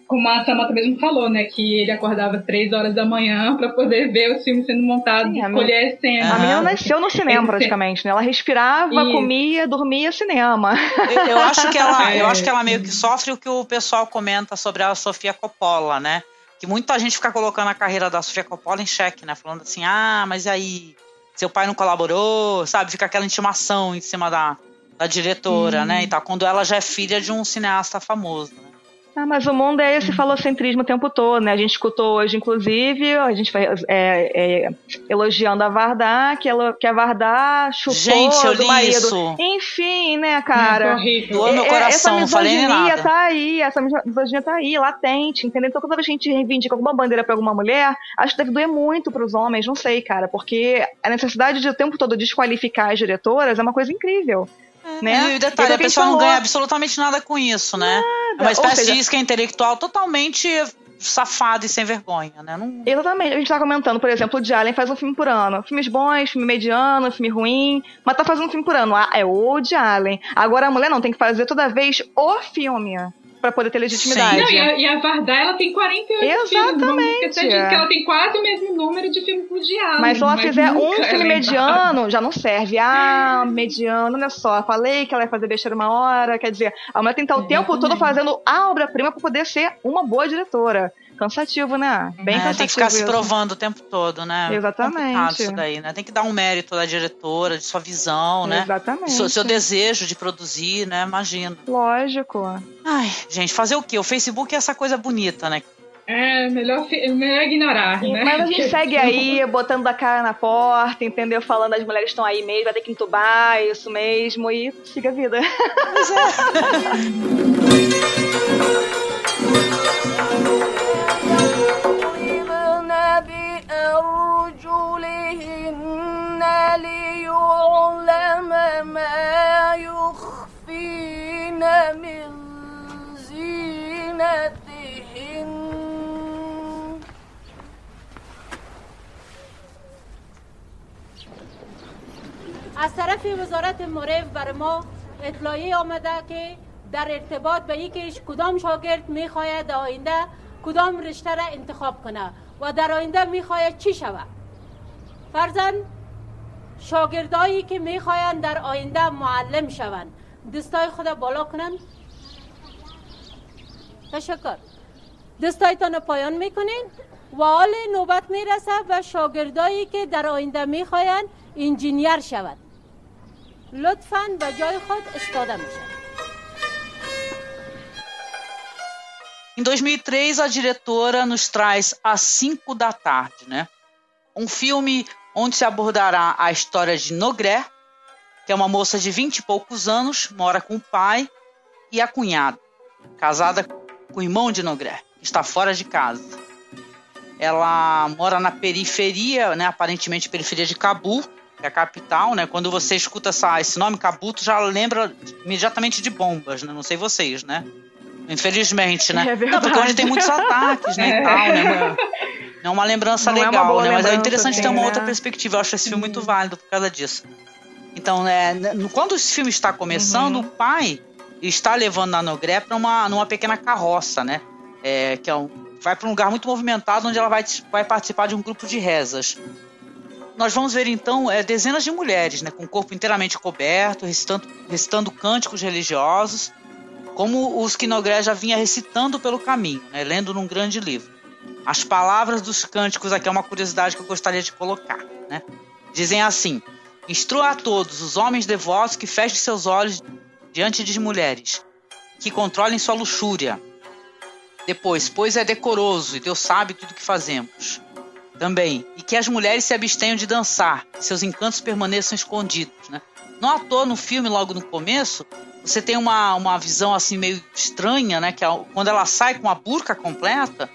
Como a Samantha mesmo falou, né? Que ele acordava três horas da manhã pra poder ver os filmes sendo montados e a escolher as cenas. A menina nasceu no cinema, Ele- praticamente, né? Ela respirava, Isso. comia, dormia cinema. Eu, eu acho que ela, eu É. acho que ela meio que sofre o que o pessoal comenta sobre a Sofia Coppola, né? Que muita gente fica colocando a carreira da Sofia Coppola em xeque, né? Falando assim, ah, mas e aí? Seu pai não colaborou, sabe? Fica aquela intimação em cima da, da diretora, Hum. né? E tal, quando ela já é filha de um cineasta famoso. Ah, mas o mundo é esse falocentrismo o tempo todo, né? A gente escutou hoje, inclusive, a gente vai é, é, elogiando a Vardá, que, ela, que a Vardá chupou Gente, eu do marido. isso. Enfim, né, cara? É horrível. Doou meu É, coração, essa falei nada. tá aí, essa misoginia tá aí, latente, entendeu? Então, toda vez que a gente reivindica alguma bandeira pra alguma mulher, acho que deve doer muito pros homens, não sei, cara, porque a necessidade de o tempo todo desqualificar as diretoras é uma coisa incrível. Né? E o detalhe, É a pessoa não ganha absolutamente nada com isso, né? É uma espécie seja- de isca intelectual totalmente safada e sem vergonha, né? Não... Exatamente. A gente tá comentando, por exemplo, o de Allen faz um filme por ano. Filmes bons, filme mediano, filme ruim. Mas tá fazendo um filme por ano. Ah, é o de Allen. Agora a mulher não, tem que fazer toda vez o filme. Pra poder ter legitimidade. Não, e, a, e a Vardá, ela tem 48 filmes. Não Exatamente. disso, que ela tem quase o mesmo número de filmes dia. Mas se ela fizer um nunca filme é mediano, já não serve. Ah, mediano, olha só. Falei que ela ia fazer besteira uma hora. Quer dizer, a mulher tem que estar o tempo todo fazendo a obra-prima pra poder ser uma boa diretora. Cansativo, né? Bem É, cansativo. tem que ficar se provando o tempo todo, né? Exatamente. Complicado isso daí, né? Tem que dar um mérito da diretora, de sua visão, né? Exatamente. Seu, seu desejo de produzir, né? Imagina. Lógico. Ai, gente, fazer o quê? O Facebook é essa coisa bonita, né? É, melhor, melhor ignorar, né? Mas a gente segue aí, botando a cara na porta, entendeu? Falando as mulheres estão aí mesmo, vai ter que entubar, é isso mesmo, e siga a vida. أرجلهن ليعلم ما يخفين من زينتهن. از طرف وزارت مورف بر ما اطلاعی آمده که در ارتباط به یکیش کدام شاگرد می‌خواهد آینده کدام رشته را انتخاب کنه. و در آینده می‌خواید چی شود؟ فرزن شاگردایی که می‌خواین در آینده معلم شوند. دستای خود بالا کنند. تشکر. دستایتان پایان می‌کنین و حال نوبت می‌رسه و شاگردایی که در آینده می‌خواین انجینیر شود لطفا به جای خود استاده میشه Em 2003, a diretora nos traz Às 5 da Tarde, né? Um filme onde se abordará a história de Nogré, que é uma moça de 20 e poucos anos, mora com o pai e a cunhada, casada com o irmão de Nogré, que está fora de casa. Ela mora na periferia, né, aparentemente periferia de Cabu, que é a capital, né? Quando você escuta essa, esse nome, Cabu, tu já lembra imediatamente de bombas, né? Não sei vocês, né? Infelizmente, né? É não, porque onde tem muitos ataques, né? É. E tal, né? Não é uma lembrança não legal, é né? Mas é interessante assim, ter uma né? outra perspectiva. Eu acho esse filme muito válido por causa disso. Então, né, quando esse filme está começando, uhum. o pai está levando a Nogré para uma numa pequena carroça, né? É, que é um, vai para um lugar muito movimentado onde ela vai, vai participar de um grupo de rezas. Nós vamos ver então é, dezenas de mulheres, né, com o corpo inteiramente coberto, recitando, recitando cânticos religiosos como os que Nogré já vinha recitando pelo caminho, né, lendo num grande livro. As palavras dos cânticos aqui é uma curiosidade que eu gostaria de colocar. Né? Dizem assim: Instrua a todos os homens devotos que fechem seus olhos diante de mulheres, que controlem sua luxúria. Depois, pois é decoroso e Deus sabe tudo o que fazemos. Também, e que as mulheres se abstenham de dançar, e seus encantos permaneçam escondidos. Né? Não à toa no filme, logo no começo, você tem uma, uma visão assim meio estranha, né? Que é, quando ela sai com a burca completa,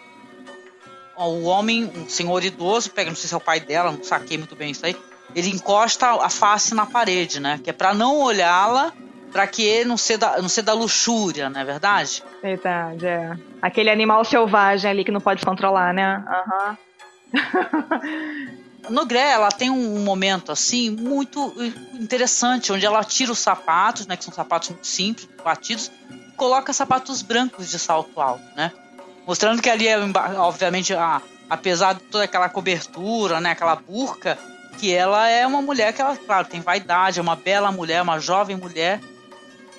o homem, um senhor idoso, pega, não sei se é o pai dela, não saquei muito bem isso aí, ele encosta a face na parede, né? Que é para não olhá-la, para que não ser da, não ser da luxúria, não é verdade? Verdade, é. Aquele animal selvagem ali que não pode controlar, né? Aham. Uhum. No Gré, ela tem um momento assim muito interessante, onde ela tira os sapatos, né, que são sapatos muito simples, batidos, e coloca sapatos brancos de salto alto, né? Mostrando que ali é, obviamente, a, apesar de toda aquela cobertura, né, aquela burca, que ela é uma mulher que ela, claro, tem vaidade, é uma bela mulher, uma jovem mulher,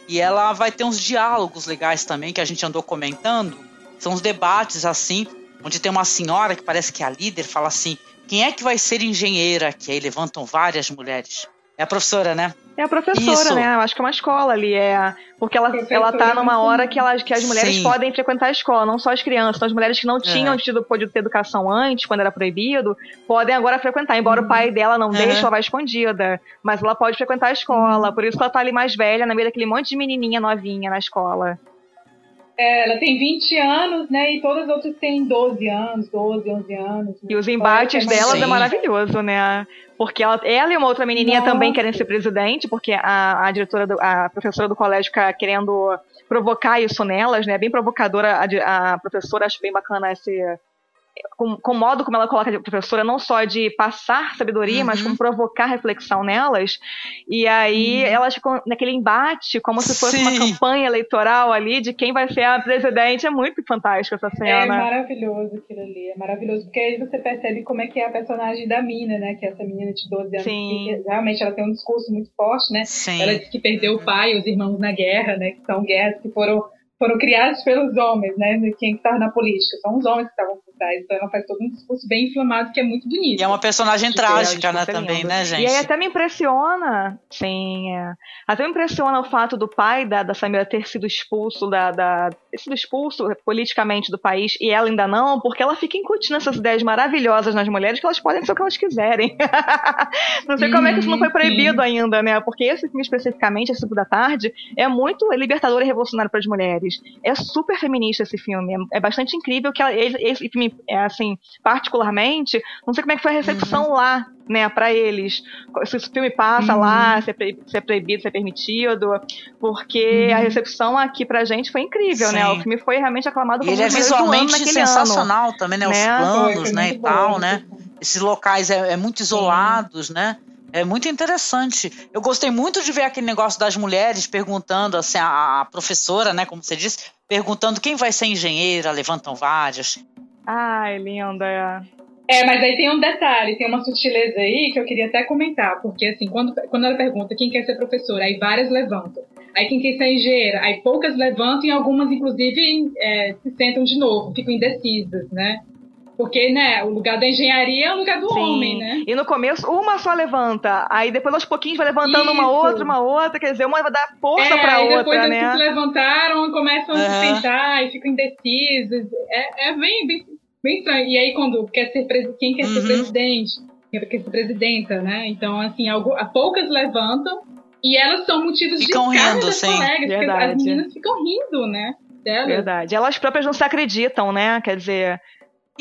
e ela vai ter uns diálogos legais também que a gente andou comentando, são os debates assim, onde tem uma senhora que parece que é a líder, fala assim: quem é que vai ser engenheira? Que aí levantam várias mulheres. É a professora, né? É a professora, Isso. né? Eu acho que é uma escola ali, é. Porque ela, ela tá numa hora que, ela, que as mulheres Sim. podem frequentar a escola, não só as crianças. Então, as mulheres que não é. tinham tido, podido ter educação antes, quando era proibido, podem agora frequentar. Embora uhum. o pai dela não uhum. deixe, ela vai escondida. Mas ela pode frequentar a escola. Uhum. Por isso que ela tá ali mais velha, na meio daquele monte de menininha novinha na escola. É, ela tem 20 anos, né? E todas as outras têm 12 anos, 12, 11 anos. E os embates delas Sim. é maravilhoso, né? Porque ela, ela e uma outra menininha Nossa. também querem ser presidente, porque a, a diretora, do, a professora do colégio fica querendo provocar isso nelas, né? Bem provocadora a, a professora, acho bem bacana esse, com, com o modo como ela coloca a professora, não só de passar sabedoria, uhum. mas como provocar reflexão nelas. E aí uhum. elas ficam naquele embate, como se fosse Sim. uma campanha eleitoral ali de quem vai ser a presidente. É muito fantástico essa cena. É maravilhoso aquilo ali, é maravilhoso, porque aí você percebe como é que é a personagem da Mina, né? Que é essa menina de 12 anos. Que, realmente ela tem um discurso muito forte, né? Sim. Ela disse que perdeu o pai e os irmãos na guerra, né? Que são guerras que foram foram criados pelos homens, né? Quem estava na política, são os homens que estavam trás. Então ela faz todo um discurso bem inflamado que é muito bonito. E é uma personagem trágica, né, também, né, gente? E aí até me impressiona, sim, é. até me impressiona o fato do pai da, da Samira ter sido expulso da, da ter sido expulso politicamente do país e ela ainda não, porque ela fica incutindo essas ideias maravilhosas nas mulheres que elas podem ser o que elas quiserem. não sei como é que isso não foi proibido sim. ainda, né? Porque esse filme especificamente, esse da tarde, é muito libertador e revolucionário para as mulheres. É super feminista esse filme. É, é bastante incrível que ela, esse filme, é, assim, particularmente, não sei como é que foi a recepção uhum. lá, né, para eles. Se esse filme passa uhum. lá, se é, se é, proibido, se é permitido, porque uhum. a recepção aqui pra gente foi incrível, Sim. né? O filme foi realmente aclamado como ele é visualmente sensacional ano, também, né? Os né? planos, foi, né, e tal, né? Esses locais é, é muito isolados, Sim. né? É muito interessante. Eu gostei muito de ver aquele negócio das mulheres perguntando, assim, a, a professora, né, como você disse, perguntando quem vai ser engenheira, levantam várias. Ai, linda. É, mas aí tem um detalhe, tem uma sutileza aí que eu queria até comentar, porque assim, quando, quando ela pergunta quem quer ser professora, aí várias levantam. Aí quem quer ser engenheira, aí poucas levantam e algumas, inclusive, é, se sentam de novo, ficam indecisas, né? Porque, né, o lugar da engenharia é o lugar do Sim. homem, né? E no começo, uma só levanta. Aí depois, aos pouquinhos, vai levantando uma Isso. outra, uma outra. Quer dizer, uma vai dar força é, pra aí outra, depois que né? levantaram começam a Aham. se e ficam indecisas. É, é bem, bem, bem estranho. E aí, quando quer ser quem quer ser Uhum. presidente, quem quer ser presidenta, né? Então, assim, algo, a poucas levantam e elas são motivos Ficam de rindo, das sim. colegas, porque Verdade. as meninas ficam rindo, né? Delas. Verdade. Elas próprias não se acreditam, né? Quer dizer.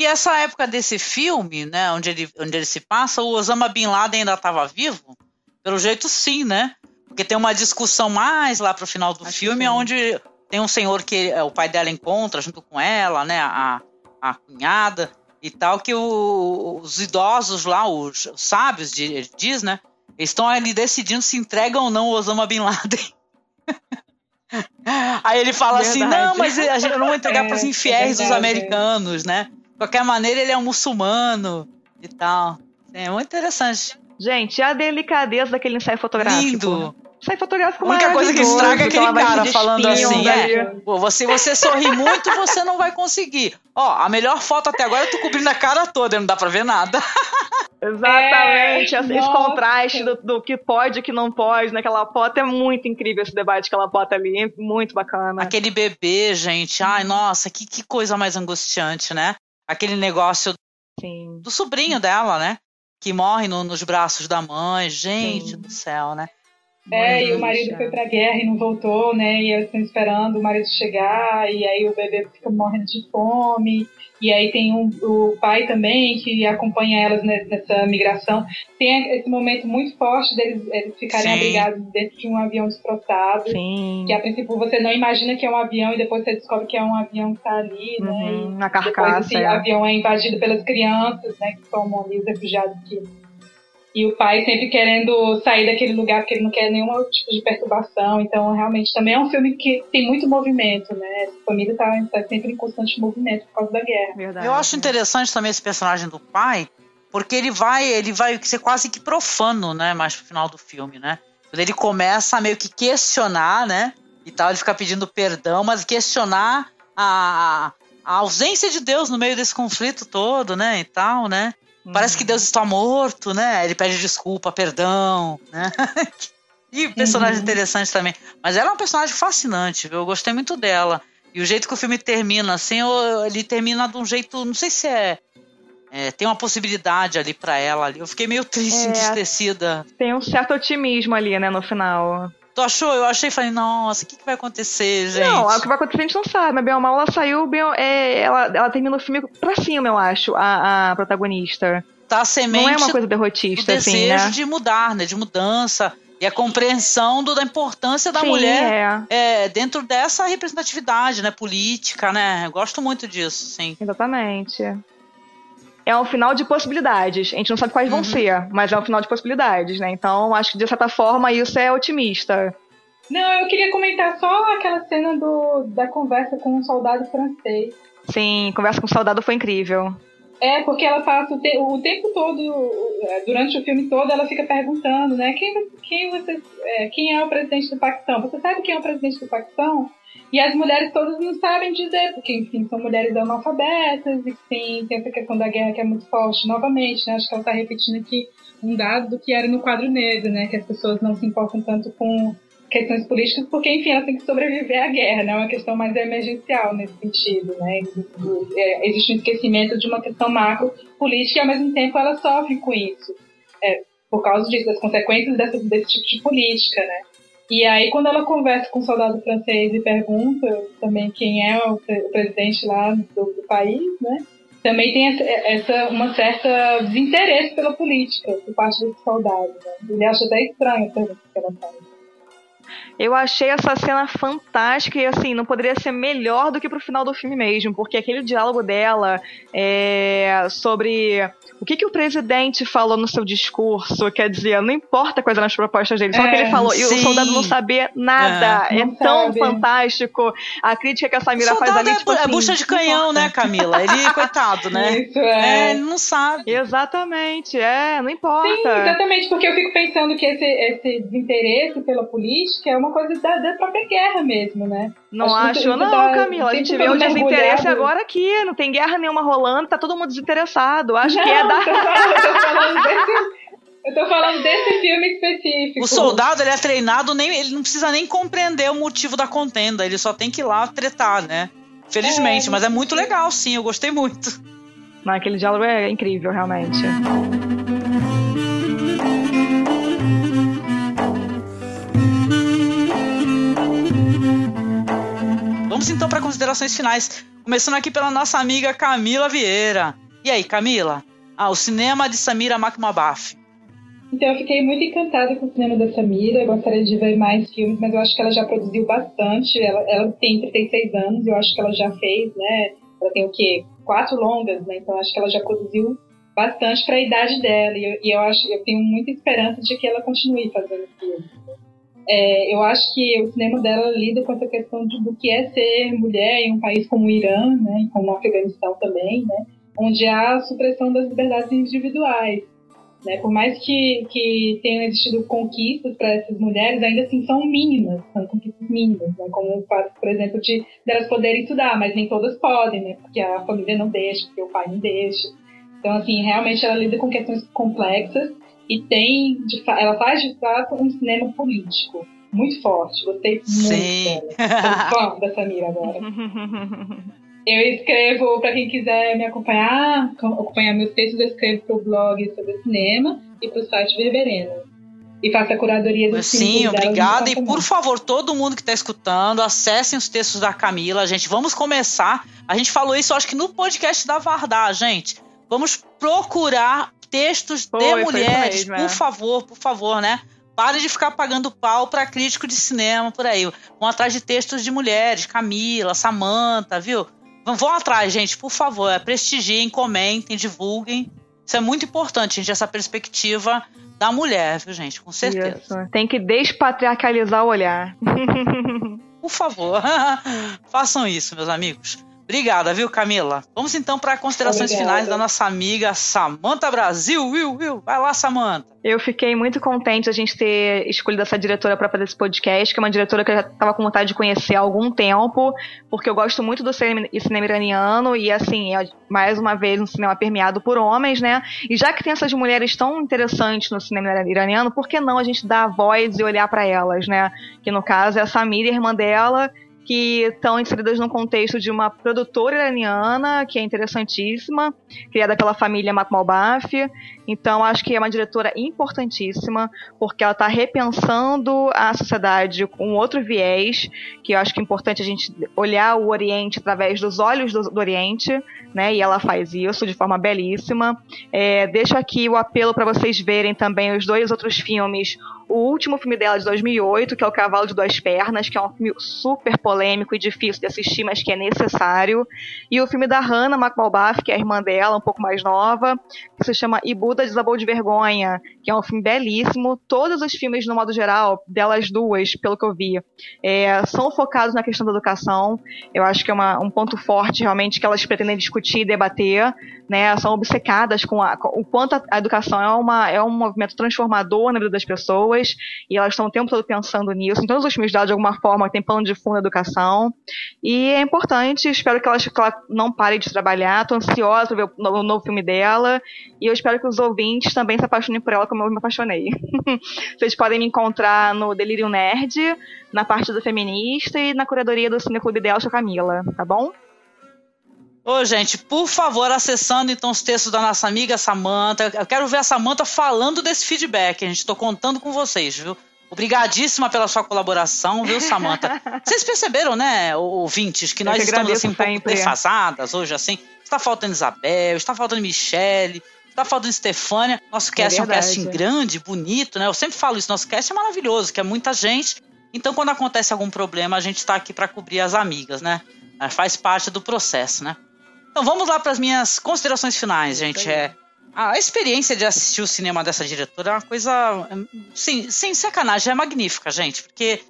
E essa época desse filme, né, onde ele, onde ele se passa, o Osama Bin Laden ainda estava vivo? Pelo jeito, sim, né? Porque tem uma discussão mais lá pro final do filme, onde tem um senhor que é, o pai dela encontra junto com ela, né, a, a cunhada e tal, que o- os idosos lá, os, os sábios, de- diz, né, estão ali decidindo se entregam ou não o Osama Bin Laden. Aí ele fala assim, Verdade. não, mas a gente não vou entregar É, para os é infiéis dos americanos, né? De qualquer maneira, ele é um muçulmano e tal. É muito interessante. Gente, a delicadeza daquele ensaio fotográfico. Lindo. Ensaio fotográfico A única coisa que estraga é aquele cara se falando assim, é, pô, você, você sorri muito, você não vai conseguir. Ó, a melhor foto até agora eu tô cobrindo a cara toda, não dá pra ver nada. Exatamente, É, esse nossa. contraste do, do que pode e o que não pode naquela foto é muito incrível esse debate que ela bota ali, é muito bacana. Aquele bebê, gente, ai, nossa, que, que coisa mais angustiante, né? Aquele negócio Sim. do sobrinho dela, né? Que morre no- nos braços da mãe, gente do céu, né? É, e o marido chato. foi pra guerra e não voltou, né? E eles estão esperando o marido chegar, e aí o bebê fica morrendo de fome. E aí tem um, o pai também que acompanha elas ne- nessa migração. Tem esse momento muito forte deles eles ficarem Sim. abrigados dentro de um avião destroçado. Sim. Que a princípio você não imagina que é um avião e depois você descobre que é um avião que tá ali, né? Uhum, E na depois carcaça. esse é. avião é invadido pelas crianças, né? Que tomam ali os refugiados que e o pai sempre querendo sair daquele lugar porque ele não quer nenhum outro tipo de perturbação. Então, realmente, também é um filme que tem muito movimento, né? A família tá, tá sempre em constante movimento por causa da guerra. Verdade. Eu acho interessante também esse personagem do pai, porque ele vai, ele vai ser quase que profano, né, mais pro final do filme, né? Quando ele começa a meio que questionar, né, e tal, ele fica pedindo perdão, mas questionar a, a ausência de Deus no meio desse conflito todo, né, e tal, né? Parece que Deus está morto, né? Ele pede desculpa, perdão, né? e personagem Uhum. interessante também. Mas ela é um personagem fascinante, viu? Eu gostei muito dela. E o jeito que o filme termina, assim, ele termina de um jeito, não sei se é. é, tem uma possibilidade ali pra ela ali. Eu fiquei meio triste, É. entristecida. Tem um certo otimismo ali, né, no final. Tu achou? Eu achei, falei, nossa, o que, que vai acontecer, gente? Não, o que vai acontecer a gente não sabe, mas bem ou mal ela saiu bem. é, ela, ela termina o filme pra cima, eu acho, a, a protagonista. tá a semente Não é uma coisa derrotista, assim, desejo né? de mudar, né? De mudança. E a compreensão do- da importância da Sim, mulher é. é, dentro dessa representatividade, né? Política, né? Eu gosto muito disso, sim. Exatamente. É um final de possibilidades. A gente não sabe quais Uhum. vão ser, mas é um final de possibilidades, né? Então, acho que de certa forma isso é otimista. Não, eu queria comentar só aquela cena do, da conversa com um soldado francês. Sim, conversa com o soldado foi incrível. É, porque ela passa o, te- o tempo todo, é, durante o filme todo, ela fica perguntando, né? Quem, quem, você, é, quem é o presidente do Paquistão? Você sabe quem é o presidente do Paquistão? E as mulheres todas não sabem dizer, porque, enfim, são mulheres analfabetas, e sim, tem essa questão da guerra que é muito forte. Novamente, né? Acho que ela está repetindo aqui um dado do que era no quadro negro, né? Que as pessoas não se importam tanto com questões políticas, porque, enfim, elas têm que sobreviver à guerra, né? É uma questão mais emergencial nesse sentido, né? É, existe um esquecimento de uma questão macro política e, ao mesmo tempo, elas sofrem com isso. É, por causa disso, das consequências dessa, desse tipo de política, né? E aí, quando ela conversa com o soldado francês e pergunta também quem é o, pre- o presidente lá do, do país, né? Também tem essa, essa uma certa desinteresse pela política por parte desse soldado. Né? Ele acha até estranho a pergunta que ela faz. Eu achei essa cena fantástica e assim, não poderia ser melhor do que pro final do filme mesmo, porque aquele diálogo dela é, sobre o que, que o presidente falou no seu discurso, quer dizer, não importa quais eram as propostas dele, só é, que ele falou, sim. e o soldado não sabia nada. É, é tão sabe. fantástico a crítica que a Samira faz ali. É, tipo, é assim, bucha de canhão, né, Camila? Ele, coitado, né? Isso, é. é. Ele não sabe. Exatamente, é, não importa. Sim, exatamente, porque eu fico pensando que esse, esse desinteresse pela política é uma coisa da, da própria guerra mesmo, né? Não acho, acho não, dá, Camila. A gente vê o desinteresse agora aqui. Não tem guerra nenhuma rolando, tá todo mundo desinteressado. Acho não, que é da. Eu tô falando, eu tô falando desse. Eu tô falando desse filme específico. O soldado, ele é treinado, nem, ele não precisa nem compreender o motivo da contenda, ele só tem que ir lá tretar, né? Felizmente, é, mas é muito legal, sim, eu gostei muito. Não, aquele diálogo é incrível, realmente. Vamos então para considerações finais, começando aqui pela nossa amiga Camila Vieira. E aí, Camila? O cinema de Samira Makmabaf. Então, eu fiquei muito encantada com o cinema da Samira. Eu gostaria de ver mais filmes, mas eu acho que ela já produziu bastante. Ela, ela tem 36 anos, eu acho que ela já fez, né? Ela tem o quê? Quatro longas, né? Então, acho que ela já produziu bastante para a idade dela. E eu, e eu, acho, eu tenho muita esperança de que ela continue fazendo filmes. É, eu acho que o cinema dela lida com essa questão de, do que é ser mulher em um país como o Irã, né? E como o Afeganistão também, né? Onde há a supressão das liberdades individuais. Né? Por mais que, que tenham existido conquistas para essas mulheres, ainda assim são mínimas, são conquistas mínimas, né? como o fato, por exemplo, de elas poderem estudar, mas nem todas podem, né? porque a família não deixa, porque o pai não deixa. Então, assim, realmente ela lida com questões complexas e tem, de, ela faz de fato um cinema político muito forte. Gostei muito Sim. dela. Sou fã da Samira agora. Eu escrevo, para quem quiser me acompanhar, acompanhar meus textos, eu escrevo pro blog sobre cinema e pro site Verberena. E faço a curadoria do Sim, obrigada. E por favor, todo mundo que está escutando, acessem os textos da Camila, gente. Vamos começar. A gente falou isso, acho que no podcast da Vardar, gente. Vamos procurar textos Foi, de mulheres, mesmo, por é. favor, por favor, né? Pare de ficar pagando pau para crítico de cinema por aí. Vão atrás de textos de mulheres, Camila, Samantha, viu? Vão atrás, gente, por favor. É, prestigiem, comentem, divulguem. Isso é muito importante, gente, essa perspectiva da mulher, viu, gente? Com certeza. Isso. Tem que despatriarcalizar o olhar. por favor, façam isso, meus amigos. Obrigada, viu, Camila? Vamos então para considerações Obrigada. finais da nossa amiga Samanta Brasil. Will, Will, vai lá, Samanta. Eu fiquei muito contente a gente ter escolhido essa diretora para fazer esse podcast, que é uma diretora que eu já estava com vontade de conhecer há algum tempo, porque eu gosto muito do cinema, cinema iraniano e, assim, é mais uma vez um cinema permeado por homens, né? E já que tem essas mulheres tão interessantes no cinema iraniano, por que não a gente dar voz e olhar para elas, né? Que no caso é a Samira, irmã dela, que estão inseridas no contexto de uma produtora iraniana, que é interessantíssima, criada pela família Matmalbaf. Então, acho que é uma diretora importantíssima, porque ela está repensando a sociedade com outro viés, que eu acho que é importante a gente olhar o Oriente através dos olhos do, do Oriente, né? E ela faz isso de forma belíssima. É, deixo aqui o apelo para vocês verem também os dois outros filmes o último filme dela de 2008, que é O Cavalo de Duas Pernas, que é um filme super polêmico e difícil de assistir, mas que é necessário. E o filme da Hannah McBalbaf, que é a irmã dela, um pouco mais nova, que se chama E Buda Desabou de Vergonha, que é um filme belíssimo. Todos os filmes, no modo geral, delas duas, pelo que eu vi, é, são focados na questão da educação. Eu acho que é uma, um ponto forte, realmente, que elas pretendem discutir e debater. Né, são obcecadas com, a, com o quanto a, a educação é, uma, é um movimento transformador na vida das pessoas pessoas e elas estão o tempo todo pensando nisso. Em todos os filmes dela, de alguma forma, tem plano de fundo da educação. E é importante, espero que ela, que ela não pare de trabalhar. Estou ansiosa para ver o novo, o novo filme dela. E eu espero que os ouvintes também se apaixonem por ela como eu me apaixonei. Vocês podem me encontrar no Delírio Nerd, na parte do feminista e na curadoria do Cineclube dela, Camila, tá bom? Ô, gente, por favor, acessando então os textos da nossa amiga Samanta. Eu quero ver a Samanta falando desse feedback. A gente tô contando com vocês, viu? Obrigadíssima pela sua colaboração, viu, Samanta? Vocês perceberam, né, ouvintes, que nós que estamos assim um pouco defasadas hoje, assim. Está faltando Isabel, está faltando Michele, está faltando Stefânia. Nosso cast é, é um casting grande, bonito, né? Eu sempre falo isso, nosso cast é maravilhoso, que é muita gente Então, quando acontece algum problema, a gente está aqui para cobrir as amigas, né? É, faz parte do processo, né? Então, vamos lá para as minhas considerações finais, gente. É, a experiência de assistir o cinema dessa diretora é uma coisa, sem, sem sacanagem, é magnífica, gente, porque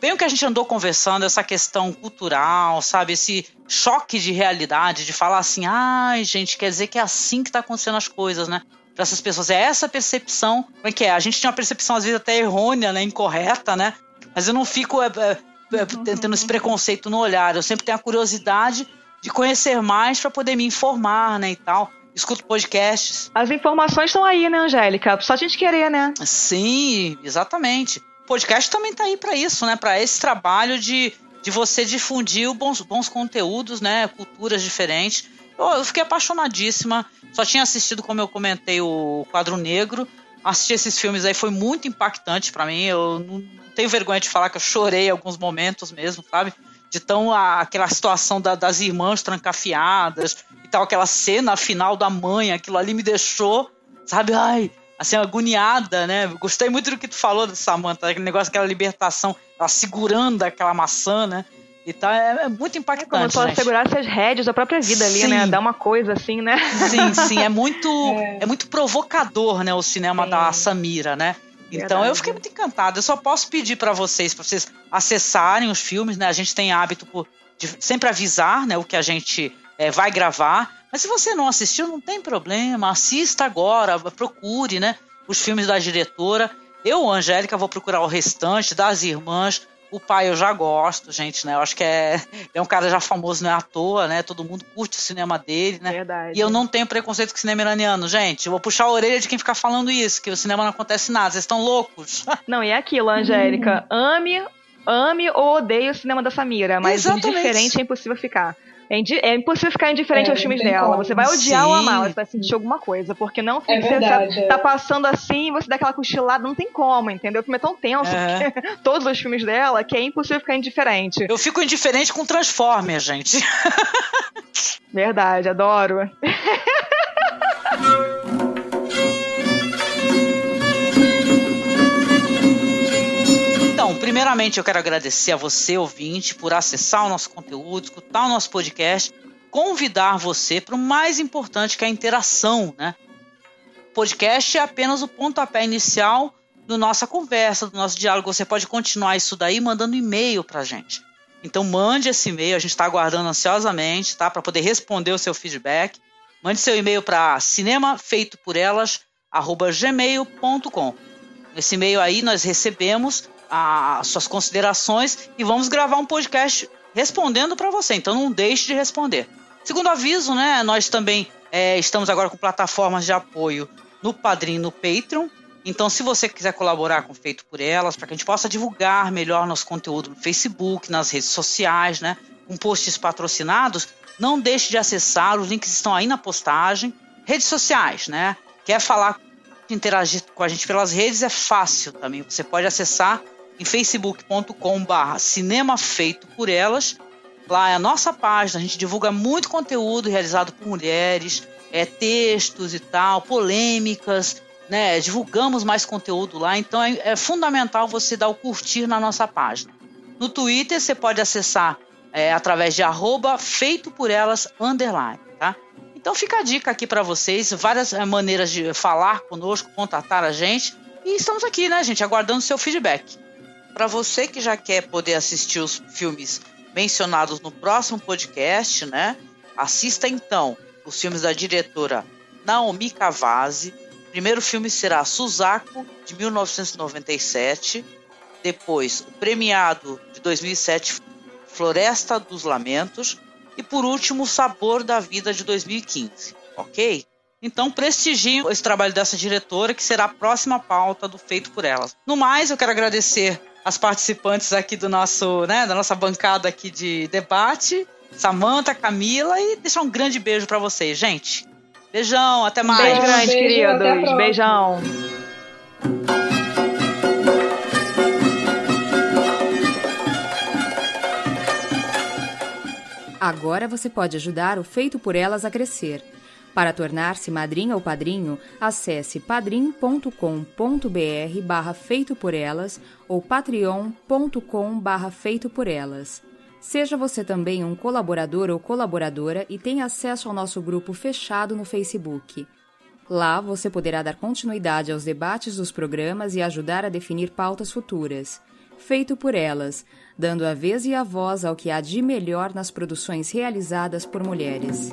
bem o que a gente andou conversando, essa questão cultural, sabe? Esse choque de realidade, de falar assim, ai, gente, quer dizer que é assim que tá acontecendo as coisas, né? Para essas pessoas. É essa percepção, como é que é? A gente tem uma percepção, às vezes, até errônea, né? Incorreta, né? Mas eu não fico é, é, é, tendo esse preconceito no olhar. Eu sempre tenho a curiosidade de conhecer mais para poder me informar, né? E tal escuto podcasts. As informações estão aí, né, Angélica? Só a gente querer, né? Sim, exatamente podcast também tá aí para isso, né? Para esse trabalho de, de você difundir bons, bons conteúdos, né? Culturas diferentes. Eu, eu fiquei apaixonadíssima. Só tinha assistido, como eu comentei, o Quadro Negro. Assistir esses filmes aí foi muito impactante para mim. Eu não tenho vergonha de falar que eu chorei em alguns momentos mesmo, sabe? De tão a, aquela situação da, das irmãs trancafiadas e tal, aquela cena final da mãe, aquilo ali me deixou, sabe? Ai, assim, agoniada, né? Gostei muito do que tu falou, Samantha, aquele negócio, aquela libertação, ela segurando aquela maçã, né? E tá, é, é muito impactante. É como se ela segurasse as rédeas da própria vida ali, sim. né? Dá uma coisa assim, né? Sim, sim. É muito, é. é muito provocador, né? O cinema sim. da Samira, né? Então Verdade. eu fiquei muito encantada. Eu só posso pedir para vocês, para vocês acessarem os filmes, né? A gente tem hábito de sempre avisar, né? O que a gente é, vai gravar. Mas se você não assistiu, não tem problema, assista agora, procure, né? Os filmes da diretora. Eu, Angélica, vou procurar o restante das irmãs. O pai eu já gosto, gente, né? Eu acho que é, é um cara já famoso, não é à toa, né? Todo mundo curte o cinema dele, né? Verdade. E eu não tenho preconceito com o cinema iraniano, gente. Eu vou puxar a orelha de quem ficar falando isso, que o cinema não acontece nada. Vocês estão loucos. Não, e é aquilo, Angélica. ame, ame ou odeie o cinema da Samira, mas Exatamente. indiferente é impossível ficar. É, é, impossível ficar indiferente é, aos filmes dela. Como. Você vai odiar Sim. ou amar, você vai sentir alguma coisa. Porque não é você tá, tá, passando assim, você dá aquela cochilada, não tem como, entendeu? O filme é tão tenso, é. todos os filmes dela, que é impossível ficar indiferente. Eu fico indiferente com Transformers, gente. Verdade, adoro. primeiramente eu quero agradecer a você, ouvinte, por acessar o nosso conteúdo, escutar o nosso podcast, convidar você para o mais importante que é a interação, né? O podcast é apenas o pontapé inicial da nossa conversa, do nosso diálogo. Você pode continuar isso daí mandando e-mail para a gente. Então mande esse e-mail, a gente está aguardando ansiosamente, tá? Para poder responder o seu feedback. Mande seu e-mail para cinemafeitoporelas@gmail.com. Nesse e-mail aí nós recebemos as suas considerações e vamos gravar um podcast respondendo para você. Então não deixe de responder. Segundo aviso, né? Nós também é, estamos agora com plataformas de apoio no Padrim, no Patreon. Então, se você quiser colaborar com Feito por Elas, para que a gente possa divulgar melhor nosso conteúdo no Facebook, nas redes sociais, né? Com posts patrocinados, não deixe de acessar, os links estão aí na postagem. Redes sociais, né? Quer falar, interagir com a gente pelas redes, é fácil também. Você pode acessar em facebook.com/barra cinema feito por elas. Lá é a nossa página, a gente divulga muito conteúdo realizado por mulheres, é, textos e tal, polêmicas, né? Divulgamos mais conteúdo lá, então é, é fundamental você dar o curtir na nossa página. No Twitter você pode acessar é, através de arroba feito por elas underline, tá? Então fica a dica aqui para vocês, várias é, maneiras de falar conosco, contatar a gente. E estamos aqui, né, gente, aguardando seu feedback. Para você que já quer poder assistir os filmes mencionados no próximo podcast, né? Assista então os filmes da diretora Naomi Kawase. O primeiro filme será Suzaku, de 1997. Depois, o premiado de 2007, Floresta dos Lamentos. E por último, O Sabor da Vida, de 2015. Ok? Então prestigiem esse trabalho dessa diretora, que será a próxima pauta do Feito por Elas. No mais, eu quero agradecer as participantes aqui do nosso, né, da nossa bancada aqui de debate, Samanta, Camila e deixar um grande beijo para vocês, gente. Beijão, até mais. Beijo grande, beijo, queridos. Beijão. Agora você pode ajudar o Feito por Elas a crescer Para tornar-se madrinha ou padrinho, acesse padrim.com.br barra feito por elas ou patreon.com barra feito por elas. Seja você também um colaborador ou colaboradora e tenha acesso ao nosso grupo fechado no Facebook. Lá você poderá dar continuidade aos debates dos programas e ajudar a definir pautas futuras. Feito por elas, dando a vez e a voz ao que há de melhor nas produções realizadas por mulheres.